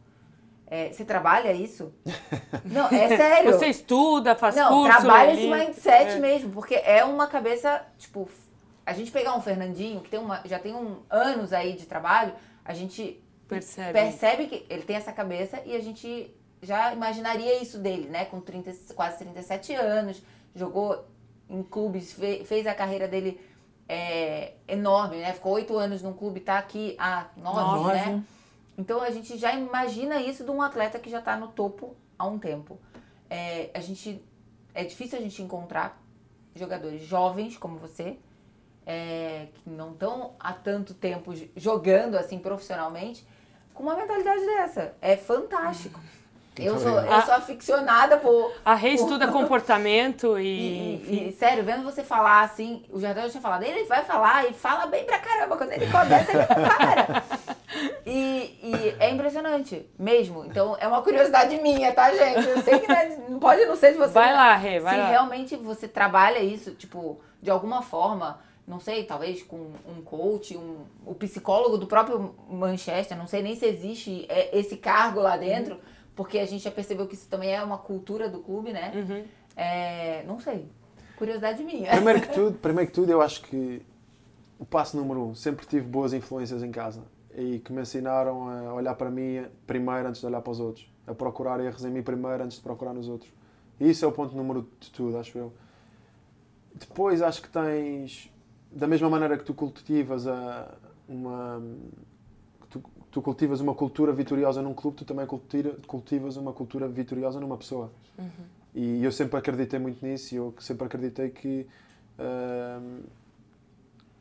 A: É, você trabalha isso? Não, é sério.
B: Você estuda, faz
A: Não,
B: curso.
A: trabalha
B: ali.
A: esse mindset
B: É.
A: mesmo, porque é uma cabeça, tipo, a gente pegar um Fernandinho, que tem uma, já tem um, anos aí de trabalho, a gente
B: Percebe.
A: percebe que ele tem essa cabeça e a gente já imaginaria isso dele, né? Com 30, quase 37 anos, jogou em clubes, fe- fez a carreira dele é, enorme, né? Ficou oito anos num clube, tá aqui há nove,
C: Nove.
A: né? Então a gente já imagina isso de um atleta que já está no topo há um tempo. É, a gente é difícil a gente encontrar jogadores jovens como você é, que não estão há tanto tempo jogando assim profissionalmente com uma mentalidade dessa. É fantástico. Eu sou, eu sou aficionada por,
B: A Rei estuda comportamento e.
A: e, e, sério, vendo você falar assim, o Jardel já tinha falado, ele vai falar e fala bem pra caramba. Quando ele começa, ele para. E, e é impressionante, mesmo. Então, é uma curiosidade minha, tá, gente? Eu sei que né, não pode não ser de você.
B: Vai
A: né?
B: lá, Rê, vai
A: Se
B: lá.
A: realmente você trabalha isso, tipo, de alguma forma, não sei, talvez com um coach, um, o psicólogo do próprio Manchester, não sei nem se existe é, esse cargo lá dentro, porque a gente já percebeu que isso também é uma cultura do clube, né?
B: Uhum.
A: É, não sei. Curiosidade minha.
D: Primeiro que tudo, primeiro que tudo, eu acho que o passo número um, sempre tive boas influências em casa e que me ensinaram a olhar para mim primeiro antes de olhar para os outros, a procurar erros em mim primeiro antes de procurar nos outros. E isso é o ponto número de tudo, acho eu. Depois acho que tens, da mesma maneira que tu cultivas a, uma tu, tu cultivas uma cultura vitoriosa num clube, tu também cultiva- cultivas uma cultura vitoriosa numa pessoa. E eu sempre acreditei muito nisso e eu sempre acreditei que hum,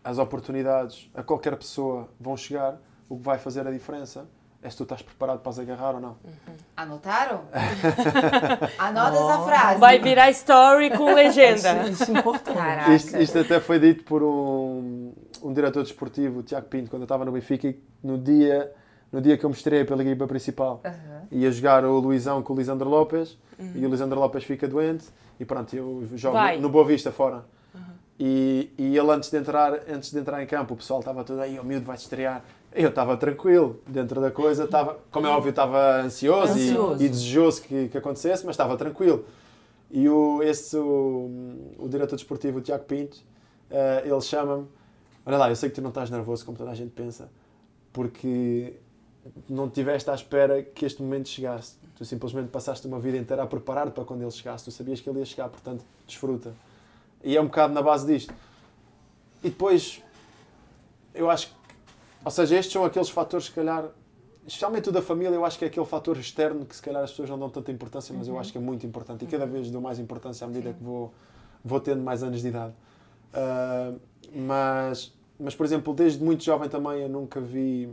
D: as oportunidades a qualquer pessoa vão chegar. O que vai fazer a diferença é se tu estás preparado para as agarrar ou não.
A: Anotaram? Anota essa frase.
B: Vai virar story com legenda.
C: Isso, isso é importante.
D: Isto, isto até foi dito por um, um diretor desportivo, o Tiago Pinto, quando eu estava no Benfica, e no dia, no dia que eu me estreiei pela equipa principal.
A: Aham.
D: Ia jogar o Luizão com o Lisandro Lopes e o Lisandro Lopes fica doente e pronto, eu jogo
B: Vai.
D: no Boa Vista fora. E, e ele antes de, entrar, antes de entrar em campo, o pessoal estava todo aí, o miúdo vai-te estrear. Eu estava tranquilo, dentro da coisa, estava, como é óbvio, estava ansioso, e-
C: Ansioso.
D: E, desejoso que, que acontecesse, mas estava tranquilo. E o, esse, o, o diretor desportivo, o Tiago Pinto, eh, ele chama-me, olha lá, eu sei que tu não estás nervoso como toda a gente pensa, porque não estiveste à espera que este momento chegasse. Tu simplesmente passaste uma vida inteira a preparar-te para quando ele chegasse. Tu sabias que ele ia chegar, portanto, desfruta. E é um bocado na base disto. E depois, eu acho que, ou seja, estes são aqueles fatores, se calhar, especialmente o da família, eu acho que é aquele fator externo que se calhar as pessoas não dão tanta importância, mas eu acho que é muito importante. E cada vez dou mais importância à medida que vou, vou tendo mais anos de idade. Ah, mas, mas, por exemplo, desde muito jovem também eu nunca vi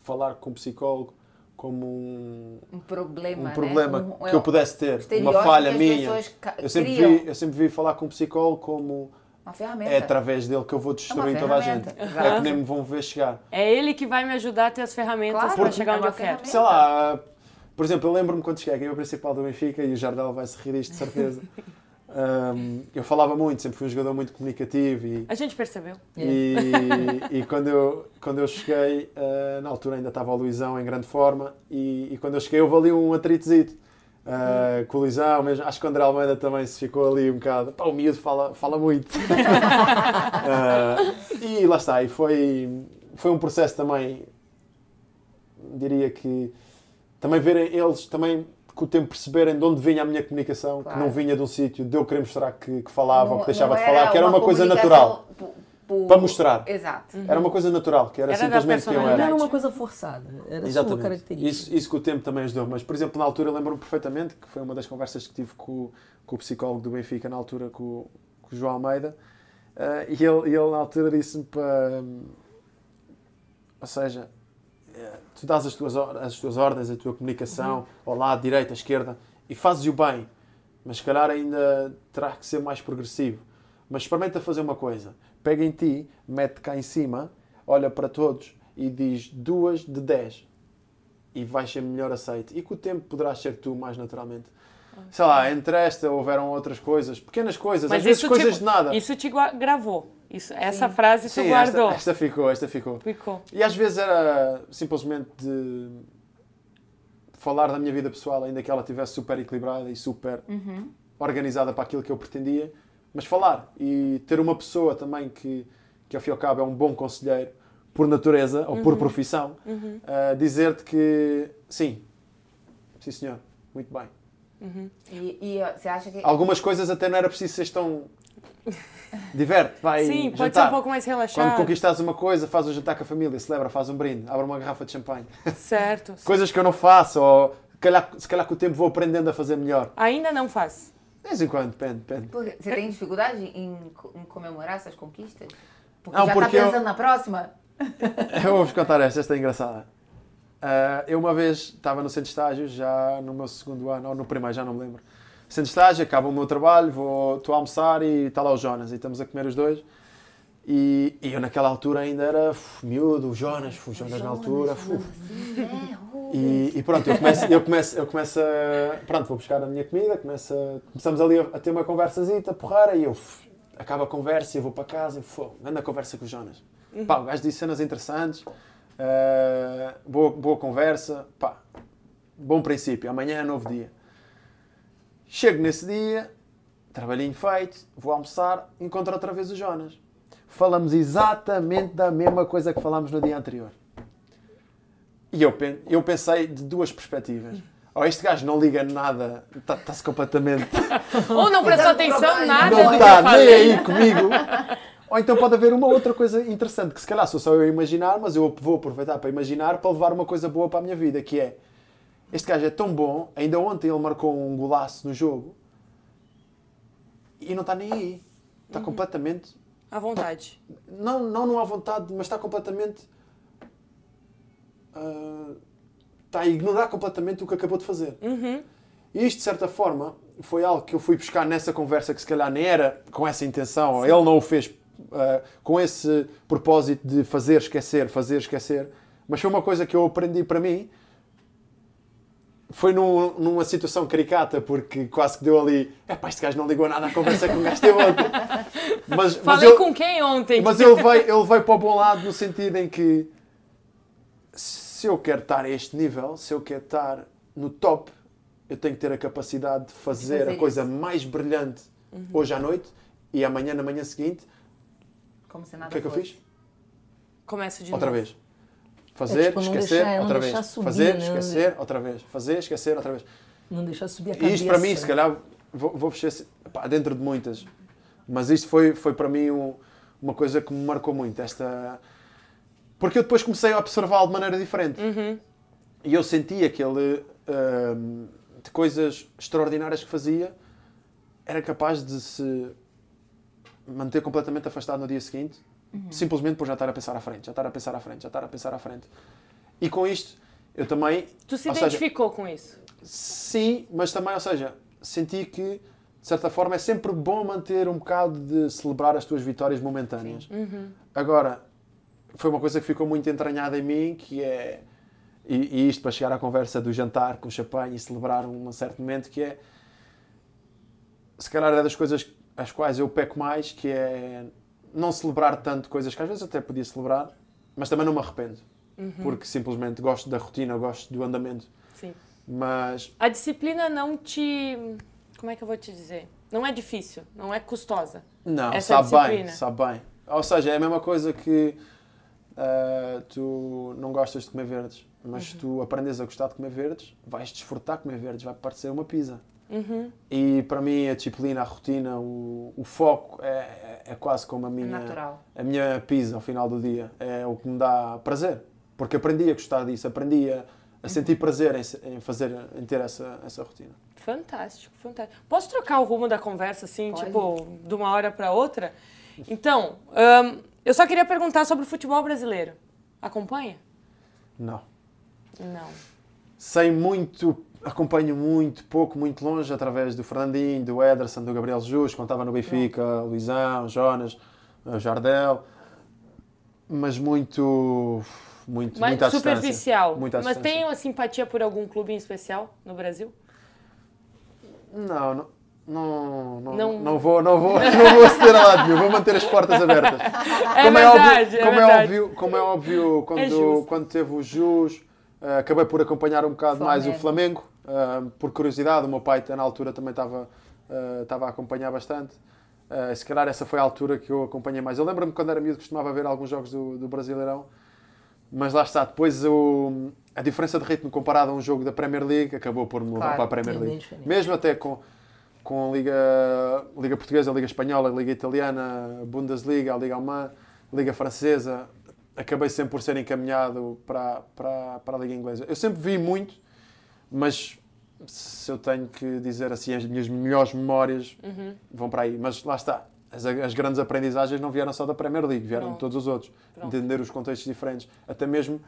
D: falar com um psicólogo como um,
A: Um problema,
D: um
A: né?
D: problema
A: Um-
D: que eu pudesse ter, uma falha minha. Eu sempre, vi, eu sempre vi falar com um psicólogo como
A: Uma ferramenta.
D: é através dele que eu vou destruir toda a gente.
A: ferramenta,
D: É
A: exato.
D: que nem me vão ver chegar.
B: É ele que vai me ajudar a ter as ferramentas
A: Claro,
B: para chegar
A: é
B: onde
A: uma
B: eu quero.
D: Sei lá, por exemplo, eu lembro-me quando cheguei aqui ao principal do Benfica e o Jardel vai se rir disto de certeza. Ahm, eu falava muito, sempre fui um jogador muito comunicativo e,
B: A gente percebeu.
D: e, e quando, eu, quando eu cheguei, ah, na altura ainda estava o Luizão em grande forma e, e quando eu cheguei houve ali um atritozito. Ah, com o Luizão, mesmo, acho que o André Almeida também se ficou ali um bocado. Pá, o miúdo fala, fala muito. Ah, e lá está, e foi, foi um processo também, diria que também verem eles também com o tempo perceberem de onde vinha a minha comunicação,
A: Claro.
D: que não vinha de um sítio de eu querer mostrar que, que falava ou
A: Não-
D: que deixava de falar, que era uma coisa natural.
A: Por- por-
D: Para mostrar.
A: Exato.
D: Era uma coisa natural, que era,
B: Era
D: simplesmente quem eu
C: Não
D: era.
B: personalidade.
C: era uma coisa forçada, era a sua
D: Exatamente.
C: característica.
D: Isso, isso que o tempo também ajudou. Mas, por exemplo, na altura eu lembro-me perfeitamente que foi uma das conversas que tive com, o- com o psicólogo do Benfica, na altura com, o- com o João Almeida, eh, e ele, ele na altura disse-me para. Ou seja, eh, tu dás as tuas, as tuas ordens, a tua comunicação, ao lado, direita, esquerda, e fazes-o bem, mas se calhar ainda terá que ser mais progressivo. Mas experimenta fazer uma coisa. Pega em ti, mete cá em cima, olha para todos e diz duas de dez. E vais ser melhor aceito. E com o tempo poderás ser tu mais naturalmente. Sei lá, entre esta houveram outras coisas, pequenas coisas, às vezes
B: isso
D: coisas
B: te-
D: de nada.
B: Isso te gravou. Isso, essa frase tu
D: Sim,
B: guardou.
D: esta, esta ficou, esta ficou.
B: Ficou.
D: E às vezes era simplesmente de falar da minha vida pessoal, ainda que ela estivesse super equilibrada e super organizada para aquilo que eu pretendia, mas falar e ter uma pessoa também que, que ao fim e ao cabo é um bom conselheiro, por natureza ou por profissão, a dizer-te que sim, sim senhor, muito bem.
A: E, e, ó, você acha que.
D: Algumas coisas até não era preciso ser tão. Diverte, vai
B: Sim, pode ser
D: jantar.
B: um pouco mais
D: Quando
B: relaxado.
D: conquistares uma coisa, faz um jantar com a família, celebra, faz um brinde, abre uma garrafa de champanhe.
B: Certo.
D: Coisas que eu não faço, ou se calhar, se calhar com o tempo vou aprendendo a fazer melhor.
B: Ainda não faz.
D: De vez em quando, depende, depende.
A: Porque você tem dificuldade em, em comemorar essas conquistas? Porque
D: Não,
A: já
D: porque
A: tá
D: eu-
A: pensando na próxima?
D: Eu vou-vos contar esta, esta é engraçada. Ah, eu uma vez estava no centro de estágio, já no meu segundo ano, ou no primeiro, já não me lembro. Centro de estágio, acaba o meu trabalho, vou, estou a almoçar e está lá o Jonas, e estamos a comer os dois. E, e eu naquela altura ainda era uf, miúdo, o Jonas, o Jonas, na altura. uf.
A: Sim, é, uh.
D: E, e pronto, eu começo, eu, começo, eu começo a. Pronto, vou buscar a minha comida, começo a- começamos ali a, a ter uma conversazita, porrara, e eu. uf, acaba a conversa e eu vou para casa e fogo, anda a conversa com o Jonas. Pá, o gajo disse cenas interessantes, ah, boa, boa conversa, pá, bom princípio, amanhã é novo dia. Chego nesse dia, trabalhinho feito, vou almoçar, encontro outra vez o Jonas. Falamos exatamente da mesma coisa que falámos no dia anterior. E eu, eu pensei de duas perspectivas. Ou este gajo não liga nada, está- está-se completamente.
B: Ou não
A: Então,
B: atenção nada
D: não está nem aí comigo. Ou então pode haver uma outra coisa interessante, que se calhar sou só eu a imaginar, mas eu vou aproveitar para imaginar para levar uma coisa boa para a minha vida, que é este gajo é tão bom, ainda ontem ele marcou um golaço no jogo e não está nem aí. Está completamente
B: À vontade.
D: não, não não há vontade, mas está completamente. ah, está a ignorar completamente o que acabou de fazer. E isto, de certa forma, foi algo que eu fui buscar nessa conversa que se calhar nem era com essa intenção, ou ele não o fez ah, com esse propósito de fazer esquecer, fazer esquecer, mas foi uma coisa que eu aprendi para mim. Foi num- numa situação caricata, porque quase que deu ali. É pá, este gajo não ligou nada à conversa que o gajo teve ontem. Mas, mas
B: Falei
D: eu-
B: com quem ontem?
D: mas ele veio, ele veio para o bom lado no sentido em que se eu quero estar a este nível, se eu quero estar no top, eu tenho que ter a capacidade de fazer,
A: fazer
D: a coisa
A: isso.
D: mais brilhante hoje à noite e amanhã, na manhã seguinte,
A: Como se
D: o
A: nada
D: que é que eu fiz?
B: Começa de
D: Outra
B: novo.
D: vez. Fazer,
C: tipo, não
D: esquecer,
C: deixar- não
D: outra vez.
C: subir,
D: Fazer,
C: né?
D: esquecer, outra vez. Fazer, esquecer, outra vez.
C: Não deixar subir a cabeça.
D: E isto para mim, se calhar, vou, vou fechar pá, dentro de muitas, mas isto foi, foi para mim um- uma coisa que me marcou muito. Esta... Porque eu depois comecei a observá-lo de maneira diferente. E eu sentia que ele, hum, de coisas extraordinárias que fazia, era capaz de se manter completamente afastado no dia seguinte, simplesmente por já estar a pensar à frente, já estar a pensar à frente, já estar a pensar à frente. E com isto, eu também.
B: Tu se
D: ou seja,
B: identificou com isso?
D: Sim, mas também, ou seja, senti que, de certa forma, é sempre bom manter um bocado de celebrar as tuas vitórias momentâneas. Agora, foi uma coisa que ficou muito entranhada em mim, que é. E, e isto para chegar à conversa do jantar com champanhe e celebrar um certo momento, que é. Se calhar é das coisas às quais eu peco mais, que é não celebrar tanto coisas que às vezes até podia celebrar, mas também não me arrependo. Porque simplesmente gosto da rotina, gosto do andamento.
B: Sim.
D: Mas
B: A disciplina não te. Como é que eu vou te dizer? Não é difícil, não é custosa.
D: Não,
B: Essa
D: sabe bem,
B: disciplina.
D: sabe bem. Ou seja, é a mesma coisa que ah, tu não gostas de comer verdes,
B: Uhum.
D: mas se tu aprendes a gostar de comer verdes, vais desfrutar comer verdes, vai parecer uma pizza.
B: Uhum.
D: E para mim a disciplina, a rotina, o, o foco é, é, é quase como a
A: É
D: minha,
A: natural.
D: a minha pizza ao final do dia. É o que me dá prazer. Porque aprendi a gostar disso, aprendi a, a sentir prazer em, em fazer, em ter essa, essa rotina.
B: Fantástico, fantástico. Posso trocar o rumo da conversa, assim,
A: Pode.
B: tipo, de uma hora para outra? Então, ahn, eu só queria perguntar sobre o futebol brasileiro. Acompanha?
D: Não.
B: Não.
D: Sei muito, acompanho muito, pouco, muito longe, através do Fernandinho, do Ederson, do Gabriel Jesus, quando estava no Benfica, Luizão, Jonas, Jardel, mas muito, muito,
B: Mas
D: muito à
B: superficial.
D: à
B: Mas tem uma simpatia por algum clube em especial no Brasil?
D: Não, não. Não, não,
B: Não-
D: não vou, não vou, não vou ceder a lado nenhum, vou manter as portas abertas.
B: É
D: como
B: verdade,
D: é óbvio,
B: é
D: como
B: verdade.
D: é óbvio, como é óbvio
B: É
D: quando,
B: justo.
D: quando teve o Jus, Uh, acabei por acompanhar um bocado mais o
A: Flamengo.
D: Uh, por curiosidade. O meu pai, na altura, também estava uh, estava a acompanhar bastante. Uh, se calhar essa foi a altura que eu acompanhei mais. Eu lembro-me quando era miúdo costumava ver alguns jogos do, do Brasileirão, mas lá está. Depois o, a diferença de ritmo comparado a um jogo da Premier League acabou por mudar
A: Claro,
D: para a Premier League. Mesmo até com, com a Liga, Liga Portuguesa, a Liga Espanhola, a Liga Italiana, a Bundesliga, a Liga Alemã, a Liga Francesa, acabei sempre por ser encaminhado para, para, para a Liga Inglesa. Eu sempre vi muito, mas se eu tenho que dizer assim, as minhas melhores memórias
B: Uhum.
D: vão para aí. Mas lá está. As, as grandes aprendizagens não vieram só da Premier League, vieram de
B: Pronto.
D: todos os outros.
B: Pronto.
D: Entender os contextos diferentes. Até mesmo,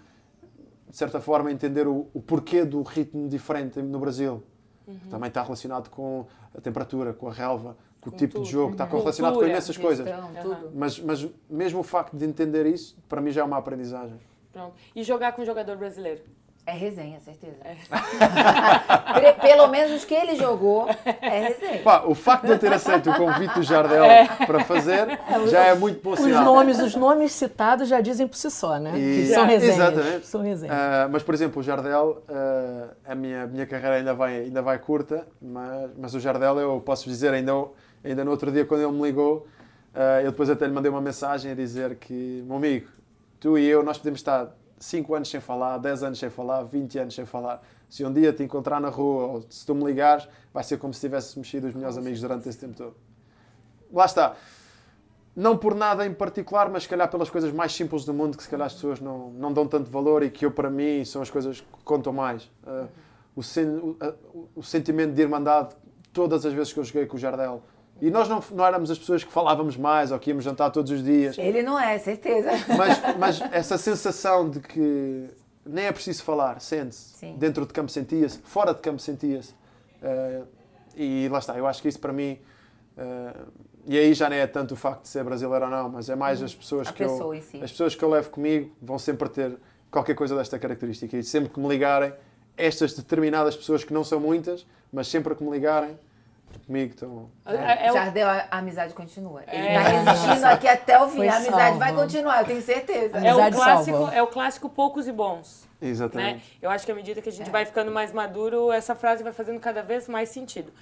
D: de certa forma, entender o, o porquê do ritmo diferente no Brasil.
B: Uhum.
D: Também está relacionado com a temperatura, com a relva, com o
B: Com
D: tipo
B: tudo.
D: de jogo, está
B: Uhum.
D: relacionado com
B: Cultura,
D: imensas coisas.
A: Tudo.
D: Mas, mas mesmo o facto de entender isso, para mim já é uma aprendizagem.
B: Pronto. E jogar com um jogador brasileiro?
A: É resenha, certeza. Pre- Pelo menos os que ele jogou é resenha.
D: Pá, o facto de eu ter aceito o convite do Jardel para fazer já é muito bom
C: Os nomes, os nomes citados já dizem por si só, né?
D: E-
C: Que são resenhas.
D: Exatamente.
C: São resenhas.
D: Ah, mas, por exemplo, o Jardel, ah, a minha, minha carreira ainda vai, ainda vai curta, mas, mas o Jardel, eu posso dizer, ainda, ainda no outro dia, quando ele me ligou, ah, eu depois até lhe mandei uma mensagem a dizer que, meu amigo, tu e eu, nós podemos estar 5 anos sem falar, 10 anos sem falar, 20 anos sem falar. Se um dia te encontrar na rua ou se tu me ligares, vai ser como se tivesse mexido os melhores amigos durante esse tempo todo. Lá está. Não por nada em particular, mas se calhar pelas coisas mais simples do mundo que se calhar as pessoas não, não dão tanto valor e que eu, para mim, são as coisas que contam mais. Uh, o, sen- o- a- o- o sentimento de irmandade, todas as vezes que eu joguei com o Jardel. E nós não, não éramos as pessoas que falávamos mais ou que íamos jantar todos os dias.
A: Ele não é, certeza.
D: Mas, mas essa sensação de que nem é preciso falar, sente-se. Dentro de campo sentia-se, fora de campo sentia-se. Eh, e lá está, eu acho que isso para mim. eh, e aí já nem é tanto o facto de ser brasileiro ou não, mas é mais as pessoas que eu.
A: si.
D: As pessoas que eu levo comigo vão sempre ter qualquer coisa desta característica. E sempre que me ligarem, estas determinadas pessoas que não são muitas, mas sempre que me ligarem, comigo estão.
B: É, é o-
A: Jardel, a amizade continua. Ele
B: É.
A: tá resistindo aqui até o fim.
C: Foi
A: A amizade vai continuar, eu tenho certeza.
B: é o clássico,
C: salva.
B: é o clássico poucos e bons. Né?
D: Exatamente.
B: Eu acho que à medida que a
A: É.
B: gente vai ficando mais maduro, essa frase vai fazendo cada vez mais sentido.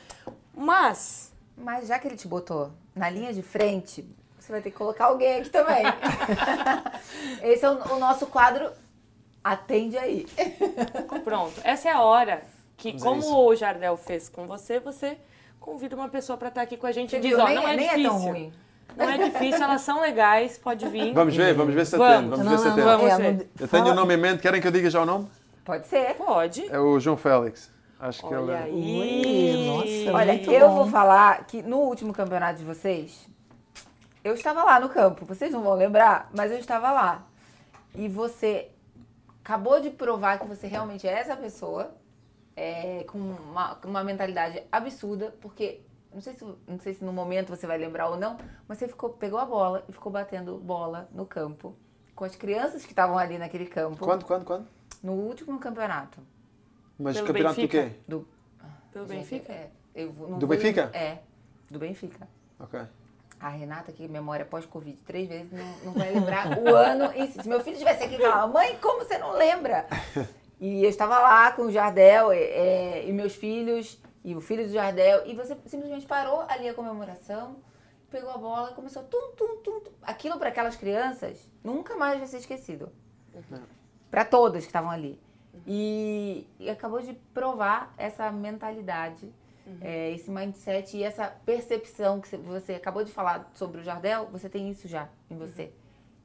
B: Mas,
A: Mas já que ele te botou na linha de frente, você vai ter que colocar alguém aqui também. Esse é o, o nosso quadro. Atende aí.
B: pronto, essa é a hora que,
D: Mas é
B: como
D: isso.
B: o Jardel fez com você, você convida uma pessoa pra estar aqui com a gente
A: Você
B: e diz,
A: viu?
B: ó,
A: Nem,
B: não é
A: nem
B: difícil.
A: é tão ruim.
B: Não é difícil, elas são legais, pode vir.
D: Vamos ver, vamos ver se
B: Vamos.
D: atende. Vamos ver se atende.
B: Vamos
C: é,
B: ver.
C: não-
D: Eu tenho o nome em mente, querem que eu diga já o nome?
A: Pode ser.
B: Pode.
D: É o João Félix. Acho que
B: Olha
D: ele é.
B: aí.
C: Ui, nossa,
A: Olha,
C: muito
A: eu
C: bom.
A: vou falar que no último campeonato de vocês, eu estava lá no campo. Vocês não vão lembrar, mas eu estava lá. E você acabou de provar que você realmente é essa pessoa, é, com uma, uma mentalidade absurda, porque não sei, se, não sei se no momento você vai lembrar ou não, mas você ficou, pegou a bola e ficou batendo bola no campo com as crianças que estavam ali naquele campo
D: Quando, quando, quando?
A: no último campeonato
D: Mas
B: Pelo
D: campeonato
B: Benfica?
D: do quê?
A: do
B: Pelo
A: Gente,
B: Benfica?
A: é, eu não
D: Do
A: vou
D: Benfica?
A: É, do Benfica.
D: Ok.
A: A Renata, que memória pós-Covid três vezes, não, não vai lembrar o ano. em si. Se meu filho estivesse aqui, falava, mãe, como você não lembra? E eu estava lá com o Jardel é, é, e meus filhos, e o filho do Jardel, e você simplesmente parou ali a comemoração, pegou a bola e começou tum, tum, tum, tum. Aquilo para aquelas crianças nunca mais vai ser esquecido. Para todas que estavam ali. E, e acabou de provar essa mentalidade, é, esse mindset e essa percepção que você- você acabou de falar sobre o Jardel, você tem isso já em você.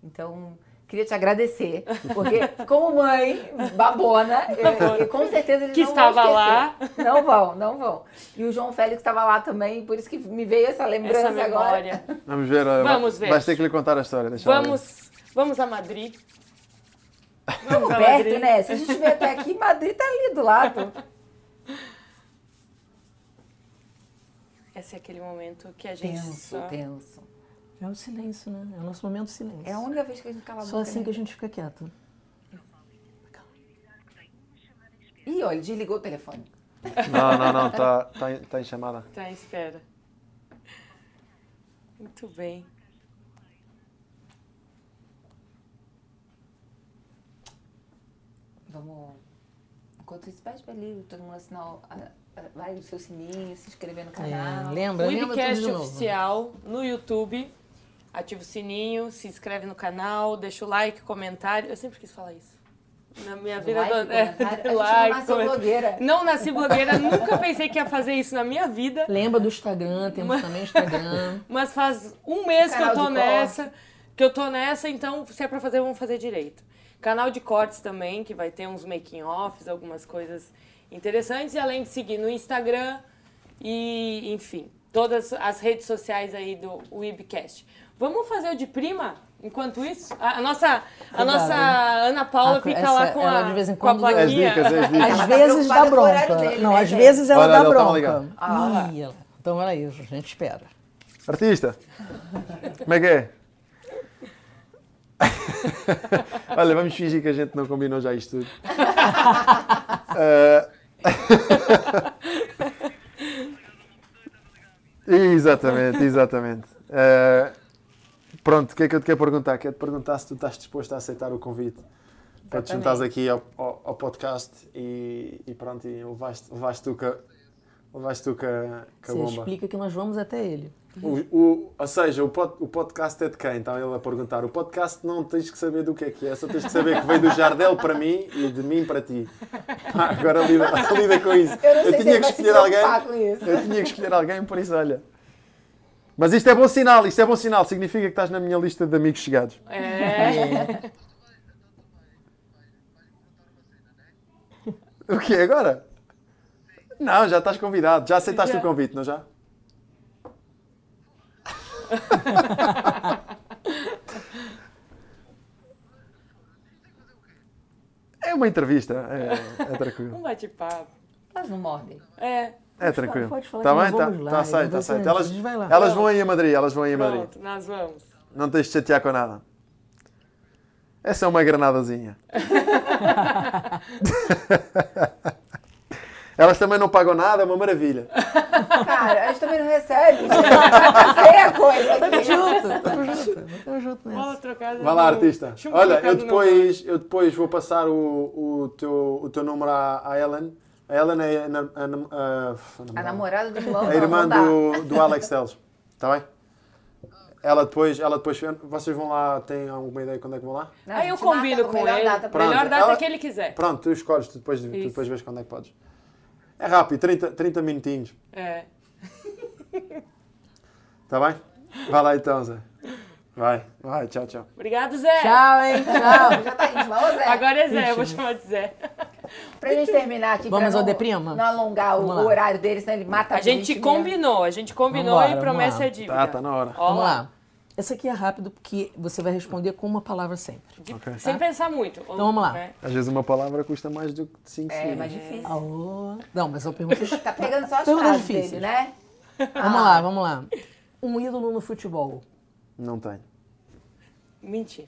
A: Então, queria te agradecer, porque como mãe babona, eu, eu- com certeza eles
B: Que
A: não
B: estava
A: vão
B: lá.
A: Não vão, não vão. E o João Félix estava lá também, por isso que me veio essa lembrança
B: Essa
A: agora.
B: memória.
D: Vamos ver.
B: Vamos
D: vai-
B: ver.
D: Vais ter que lhe contar a história. deixa.
B: Vamos, vamos a Madrid.
A: Vamos
B: a
A: perto,
B: Madrid.
A: né? Se a gente vier até aqui, Madrid tá ali do lado.
B: Esse é aquele momento que a gente
A: Tenso,
B: só...
A: tenso.
C: É o silêncio, né? É o nosso momento de silêncio.
A: É a única vez que a gente cala a
C: Só
A: boca,
C: assim
A: né?
C: que a gente fica quieto.
A: Ih, olha, desligou o telefone.
D: Não, não, não. Está tá, em- tá em chamada.
B: Tá, espera. Muito bem.
A: Vamos Enquanto isso, pede pra ele, todo mundo assinar, vai no seu sininho, se inscrever no
C: É,
A: canal.
C: lembra,
B: O
C: lembra tudo de novo.
B: oficial no YouTube. Ativa o sininho, se inscreve no canal, deixa o like, comentário. Eu sempre quis falar isso. Na minha vida.
A: like,
B: do- é,
A: não
B: like,
A: nasceu
B: comentário.
A: blogueira.
B: Não nasci blogueira, nunca pensei que ia fazer isso na minha vida.
C: Lembra do Instagram, temos também Instagram.
B: Mas faz um mês que eu tô nessa. Que eu tô nessa, então se é pra fazer, vamos fazer direito. Canal de cortes também, que vai ter uns making-offs, algumas coisas interessantes. E além de seguir no Instagram e, enfim, todas as redes sociais aí do Webcast. Vamos fazer o de prima? Enquanto isso, a, a nossa, a nossa Ana Paula
C: Ah,
B: fica
C: essa-
B: lá com
C: ela
B: a,
C: de vez em
B: com a
C: quando dá-
D: As
B: plaquinha.
D: dicas, as dicas.
C: Às
A: tá
C: vezes dá
A: com horário
C: bronca.
A: dele,
C: não,
A: né,
C: às
A: gente?
C: vezes ela
D: Olha,
C: dá
D: tá
C: bronca.
A: Ah.
C: Ih, então era isso, a gente espera.
D: Artista! Como é que é? Olha, vamos fingir que a gente não combinou já isto tudo. Eh, exatamente, exatamente. Eh, pronto, o que é que eu te quero perguntar? Quero te perguntar se tu estás disposto a aceitar o convite para te juntares aqui ao, ao- ao podcast e, e pronto, e levaste, levaste tu a, levaste tu com a, com a
C: Você
D: bomba.
C: explica que nós vamos até ele.
D: O, o- ou seja, o, pod- o podcast é de quem? Então ele a perguntar. O podcast não tens que saber do que é que é, só tens que saber que veio do Jardel para mim e de mim para ti. Pá, agora lida, lida com isso.
A: Eu não sei se
D: tinha que escolher alguém. Eu tinha que escolher alguém, por isso olha. Mas isto é bom sinal, isto é bom sinal. Significa que estás na minha lista de amigos chegados.
B: É.
D: O quê? Agora? Não, já estás convidado. Já aceitaste
B: Já.
D: o convite, não já? É uma entrevista, é, é tranquilo.
B: Um bate-papo.
A: Elas não mordem.
B: É.
D: É tranquilo.
C: Pode falar
D: Tá bem? Tá,
C: lá,
D: tá aceito, tá aceito. Elas, elas vão aí a Madrid, elas vão aí a Madrid.
B: Pronto, nós vamos.
D: Não tens de chatear com nada. Essa é uma granadazinha. Elas também não pagam nada, é uma maravilha.
A: Cara, a gente também não recebe. gente. Não sei a coisa
C: Tamo
A: aqui.
C: junto, tamo junto, tamo junto
B: Bola
C: nessa.
D: Vai lá, artista. Olha, eu depois, eu depois vou passar o, o, teu, o teu número à, à Ellen. A Ellen é a, a, a,
A: A namorada do irmão
D: a irmã do, do Alex Teles. Está bem? Ela depois, ela depois, vocês vão lá, têm alguma ideia quando é que vão lá?
B: Aí eu
A: gente marca
B: combino
A: a
B: com
A: melhor
B: ele.
A: data
B: melhor data
D: ela-
B: que ele quiser.
D: Pronto, tu escolhes, tu depois, tu depois vês quando é que podes. É rápido, 30, 30 minutinhos.
B: É.
D: Está bem? Vai lá então, Zé. Vai, vai, tchau, tchau.
B: Obrigado, Zé.
C: Tchau, hein? Tchau.
A: Já tá íntima. Ô, Zé,
B: Agora é Zé, eu vou
C: Ixi.
B: chamar de Zé.
A: pra gente terminar aqui,
C: Vamos
A: pra não,
C: Deprima?
A: não alongar o,
C: Vamos lá.
A: o horário dele, senão ele mata
B: A gente
A: mesmo.
B: combinou, a gente combinou
C: Vambora,
B: e
C: vamos
B: promessa
C: lá.
B: é dívida.
D: Tá, tá na hora.
B: Ó
C: Vamos lá. Essa aqui é rápido porque você vai responder com uma palavra sempre.
B: De-
D: Ok.
B: Sem pensar muito.
C: Então vamos lá.
B: É.
D: Às vezes uma palavra custa mais do que 5
A: É, mais difícil.
C: Alô? Não, mas são perguntas.
A: Tá pegando só as
C: Perguntas
A: frases
C: difíceis.
A: dele, né?
C: Vamos lá, vamos lá. Um ídolo no futebol.
D: Não tem.
B: Mentira.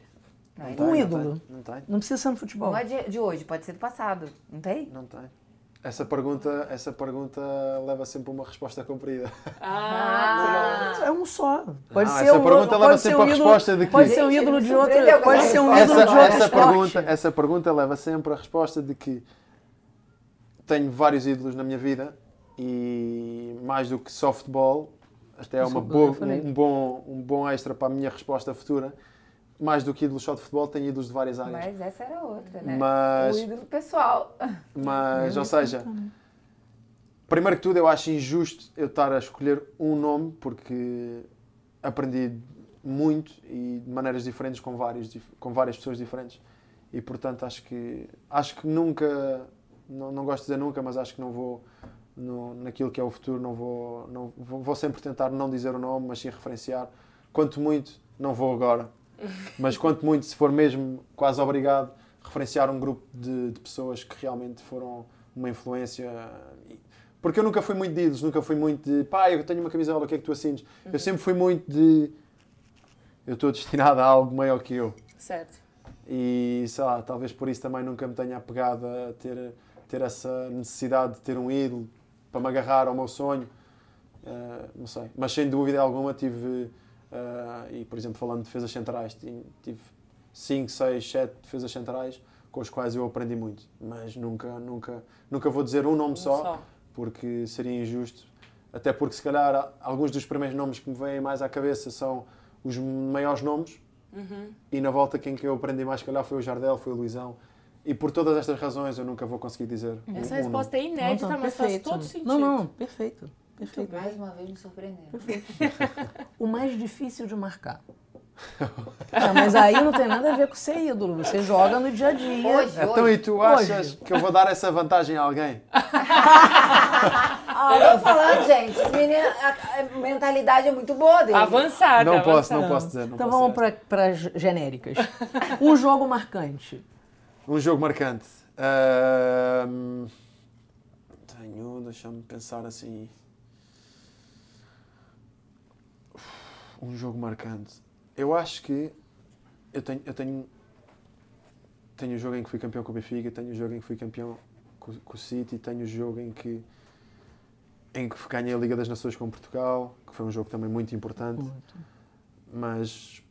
A: Não,
C: Um
A: ele-
D: Não
C: ídolo.
D: tem, Não tem.
C: Não precisa ser no futebol.
A: não é de, de hoje, pode ser do passado. Não tem?
D: Não tem. Essa pergunta, essa pergunta leva sempre uma resposta comprida.
B: Ah,
C: É um só. Pode
D: Não,
C: ser
D: essa
C: um,
D: pergunta leva sempre
C: um
D: a
C: ídolo,
D: resposta de que-
C: Pode ser um ídolo de outro. Pode
A: essa
C: ser um ídolo
D: Essa,
C: de outro
D: essa, pergunta, essa pergunta leva sempre a resposta de que tenho vários ídolos na minha vida e mais do que só futebol, até é uma boa, um, bom, um bom extra para a minha resposta futura. Mais do que ídolos só de futebol, tenho ídolos de várias áreas.
A: Mas essa era outra, né?
D: Mas-
A: O ídolo pessoal.
D: Mas, ou seja, primeiro que tudo, eu acho injusto eu estar a escolher um nome, porque aprendi muito e de maneiras diferentes com, vários, dif- com várias pessoas diferentes. E, portanto, acho que, acho que nunca, não, não gosto de dizer nunca, mas acho que não vou, no, naquilo que é o futuro, não vou, não, vou, vou sempre tentar não dizer o nome, mas sim referenciar. Quanto muito, não vou agora, mas quanto muito, se for mesmo quase obrigado, referenciar um grupo de, de pessoas que realmente foram uma influência. Porque eu nunca fui muito de ídolos, nunca fui muito de pá, eu tenho uma camisola, o que é que tu assines? Eu sempre fui muito de eu estou destinado a algo maior que eu.
B: certo.
D: E sei lá, talvez por isso também nunca me tenha apegado a ter, ter essa necessidade de ter um ídolo para me agarrar ao meu sonho. Uh, não sei. Mas sem dúvida alguma tive, uh, e por exemplo falando de defesas centrais, ti- tive 5, 6, 7 defesas centrais. com os quais eu aprendi muito. Mas nunca, nunca, nunca vou dizer um nome
B: Um
D: só,
B: só.
D: porque seria injusto. Até porque, se calhar, alguns dos primeiros nomes que me vêm mais à cabeça são os maiores nomes.
B: Uhum.
D: E na volta, quem que eu aprendi mais, se calhar, foi o Jardel, foi o Luizão. E por todas estas razões, eu nunca vou conseguir dizer. um-
B: Essa
D: um
B: resposta é inédita,
C: Não, não,
B: mas faz todo sentido.
C: Não, não, perfeito. Perfeito.
A: Mais uma vez me surpreendendo.
C: O mais difícil de marcar. Ah, mas aí não tem nada a ver com ser ídolo. Você joga no dia a dia.
A: Hoje,
D: Então,
A: hoje.
D: e tu
C: Hoje.
D: achas que eu vou dar essa vantagem a alguém?
A: Eu tô falando, gente, esse menino, a, mentalidade é muito boa dele.
B: Avançada.
D: Não posso,
B: avançada.
D: não posso dizer. Não
C: Então
D: posso
C: vamos para as genéricas. Um jogo marcante.
D: Um jogo marcante. Ahm, tenho, deixa-me pensar assim. Um jogo marcante. Eu acho que eu tenho, eu tenho, tenho o jogo em que fui campeão com o Benfica, tenho o jogo em que fui campeão com, com o City, tenho o jogo em que em que ganhei a Liga das Nações com Portugal, que foi um jogo também muito importante. Mas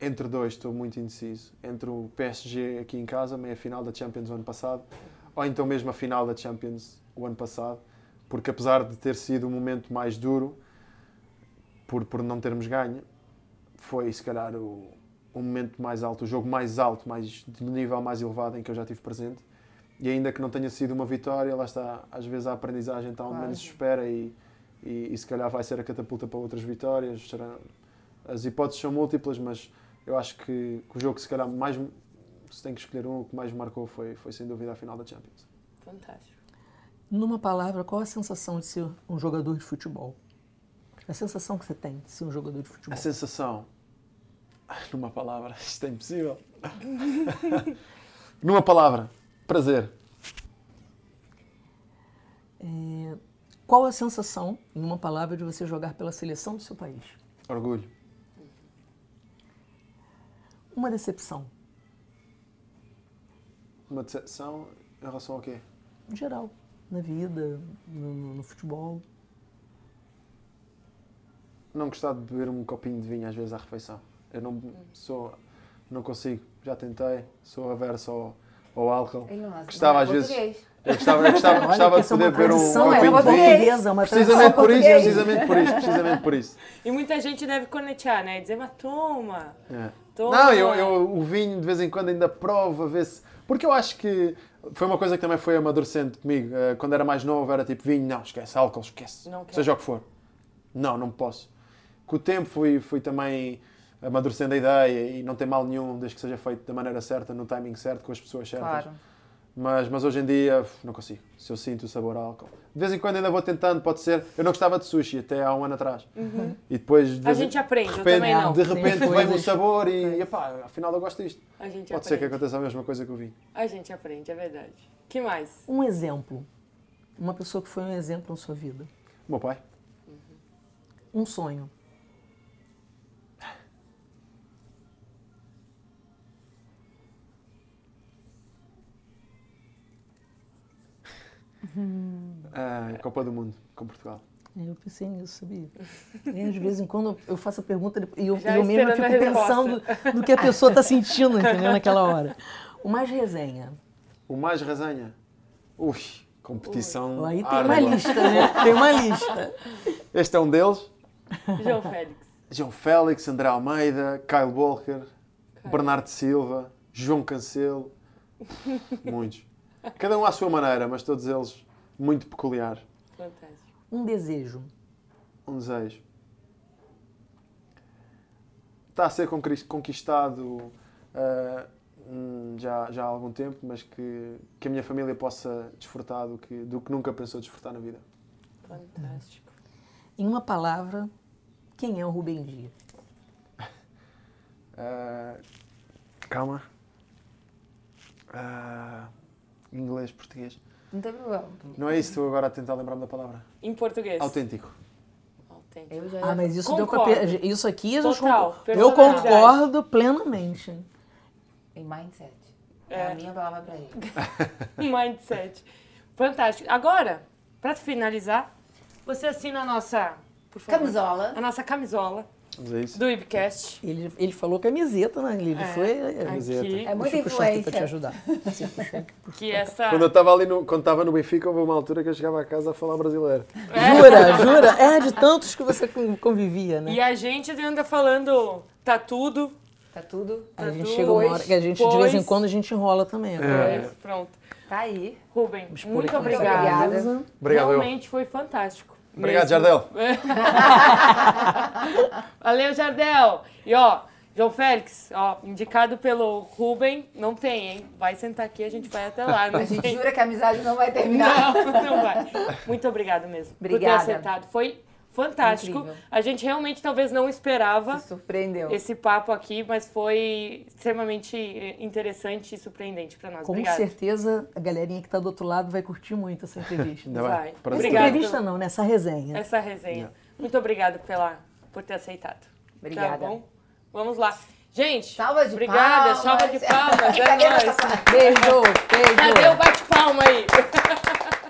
D: entre dois estou muito indeciso. Entre o PSG aqui em casa, meia final da Champions o ano passado, ou então mesmo a final da Champions o ano passado, porque apesar de ter sido um momento mais duro, por, por não termos ganho, foi se calhar o, o momento mais alto, o jogo mais alto, mais, de nível mais elevado em que eu já tive presente. E ainda que não tenha sido uma vitória, lá está, às vezes a aprendizagem está onde
A: Claro.
D: menos se espera e, e, e se calhar vai ser a catapulta para outras vitórias. Será, as hipóteses são múltiplas, mas eu acho que, que o jogo que se calhar mais se tem que escolher um, o que mais marcou foi, foi sem dúvida a final da Champions.
B: Fantástico.
C: Numa palavra, qual a sensação de ser um jogador de futebol? A sensação que você tem de ser um jogador de futebol?
D: A sensação, numa palavra, isto é impossível. numa palavra, prazer.
C: É, qual a sensação, em uma palavra, de você jogar pela seleção do seu país?
D: Orgulho.
C: Uma decepção,
D: Uma decepção em relação ao quê?
C: em geral, na vida, no, no futebol.
D: Não gostar de beber um copinho de vinho às vezes à refeição. Eu não sou, não consigo, já tentei, sou averso ao, ao álcool. Gostava,
A: é
D: às vezes. Eu gostava, eu gostava,
C: Olha
D: gostava de
C: é
D: poder beber um, um
A: é
D: copinho
A: uma
D: de vinho.
C: uma
D: Precisamente por isso, precisamente por isso, precisamente por isso.
B: E muita gente deve conectar, né? Dizer, mas toma,
D: É.
B: toma.
D: Não, eu, eu- o vinho de vez em quando ainda provo a ver se. Porque eu acho que foi uma coisa que também foi amadurecendo comigo. Eh, Quando era mais novo, era tipo vinho, não, esquece, álcool, esquece. Seja o que for. Não, não posso. Com o tempo fui, fui também amadurecendo a ideia e não tem mal nenhum, desde que seja feito da maneira certa, no timing certo, com as pessoas certas.
A: Claro.
D: Mas, mas hoje em dia não consigo. Se eu sinto o sabor a álcool. De vez em quando ainda vou tentando, pode ser. Eu não gostava de sushi até há um ano atrás. E depois. de
B: A gente aprende,
D: de
B: eu
D: repente,
B: também não.
D: De repente vem-me o sabor e, epá, afinal eu gosto disto.
B: A gente
D: Pode ser que
B: aprende.
D: aconteça a mesma coisa que o vinho.
B: A gente aprende, é verdade. que mais?
C: Um exemplo. Uma pessoa que foi um exemplo na sua vida.
D: O meu pai.
C: Um sonho.
D: A Copa do Mundo com Portugal.
C: Eu pensei nisso, sabia? E às vezes em quando eu faço a pergunta e eu, eu mesmo fico pensando no que a pessoa está sentindo, entendeu? Naquela hora. O mais resenha.
D: O mais resenha. Ui, competição.
C: Aí tem uma
D: árdua.
C: lista, né? Tem uma lista.
D: Este é um deles.
B: João Félix.
D: João Félix, André Almeida, Kyle Walker, Bernardo Silva, João Cancelo. Muitos. Cada um à sua maneira, mas todos eles muito peculiares.
B: Fantástico.
C: Um desejo.
D: Um desejo. Está a ser conquist- conquistado hum, já, já há algum tempo, mas que, que a minha família possa desfrutar do que, do que nunca pensou desfrutar na vida.
B: Fantástico.
C: Em uma palavra, quem é o Rubem Dias?
D: Ah, calma. Ah, inglês, português.
A: Não tem problema.
D: Não é isso, estou agora a tentar lembrar-me da palavra.
B: Em português.
D: Autêntico.
B: Autêntico.
A: Já
C: Ah, mas isso deu Isso aqui eu,
B: Total,
C: concordo. eu concordo plenamente.
A: Em mindset. É,
B: É.
A: a minha palavra pra ele.
B: Mindset. Fantástico. Agora, para finalizar, você assina a nossa, por favor,
A: Camisola.
B: a nossa camisola. Do Webcast.
C: Ele, ele falou camiseta, né? Ele
B: É,
C: foi. é,
D: Camiseta.
B: Aqui,
A: É muita
C: eu aqui pra te
A: influência.
C: ajudar. Aqui, puxou.
B: que essa...
D: Quando eu estava ali no, quando estava no Benfica, houve uma altura que eu chegava a casa a falar brasileiro.
C: Jura, jura? É de tantos que você con- convivia, né?
B: E a gente anda falando, tá tudo,
A: Tá tudo.
C: a gente
B: tudo
C: chega uma hora que a gente, de vez em
B: pois-
C: quando, a gente enrola também. né?
B: pois, pronto.
A: Tá aí.
B: Rubem, muito obrigada.
A: Obrigada.
D: Obrigado, eu.
B: Realmente foi fantástico.
D: Obrigado,
B: Mesmo.
D: Jardel.
B: Valeu, Jardel. E ó, João Félix, ó, indicado pelo Rubem, não tem, hein? Vai sentar aqui, a gente vai até lá. Não
A: A gente jura que a amizade não vai terminar.
B: Não, não vai. Muito obrigada mesmo por ter
A: Obrigada.
B: aceitado. Foi fantástico.
A: Incrível.
B: A gente realmente talvez não esperava
A: Se surpreendeu.
B: esse papo aqui, mas foi extremamente eh, interessante e surpreendente para nós.
C: Com
B: Obrigada.
C: certeza, a galerinha que está do outro lado vai curtir muito essa entrevista.
D: Ainda
B: Vai.
D: bem.
C: Essa.
B: Obrigado.
C: entrevista não, né? Essa resenha.
B: Essa resenha. Muito obrigada pela, por ter aceitado.
A: Obrigada.
B: Tá bom? Vamos lá. Gente,
A: Salva de
B: obrigada,
A: palmas.
B: salva de palmas. É nóis.
C: Beijo, beijo.
B: Cadê o bate-palma aí?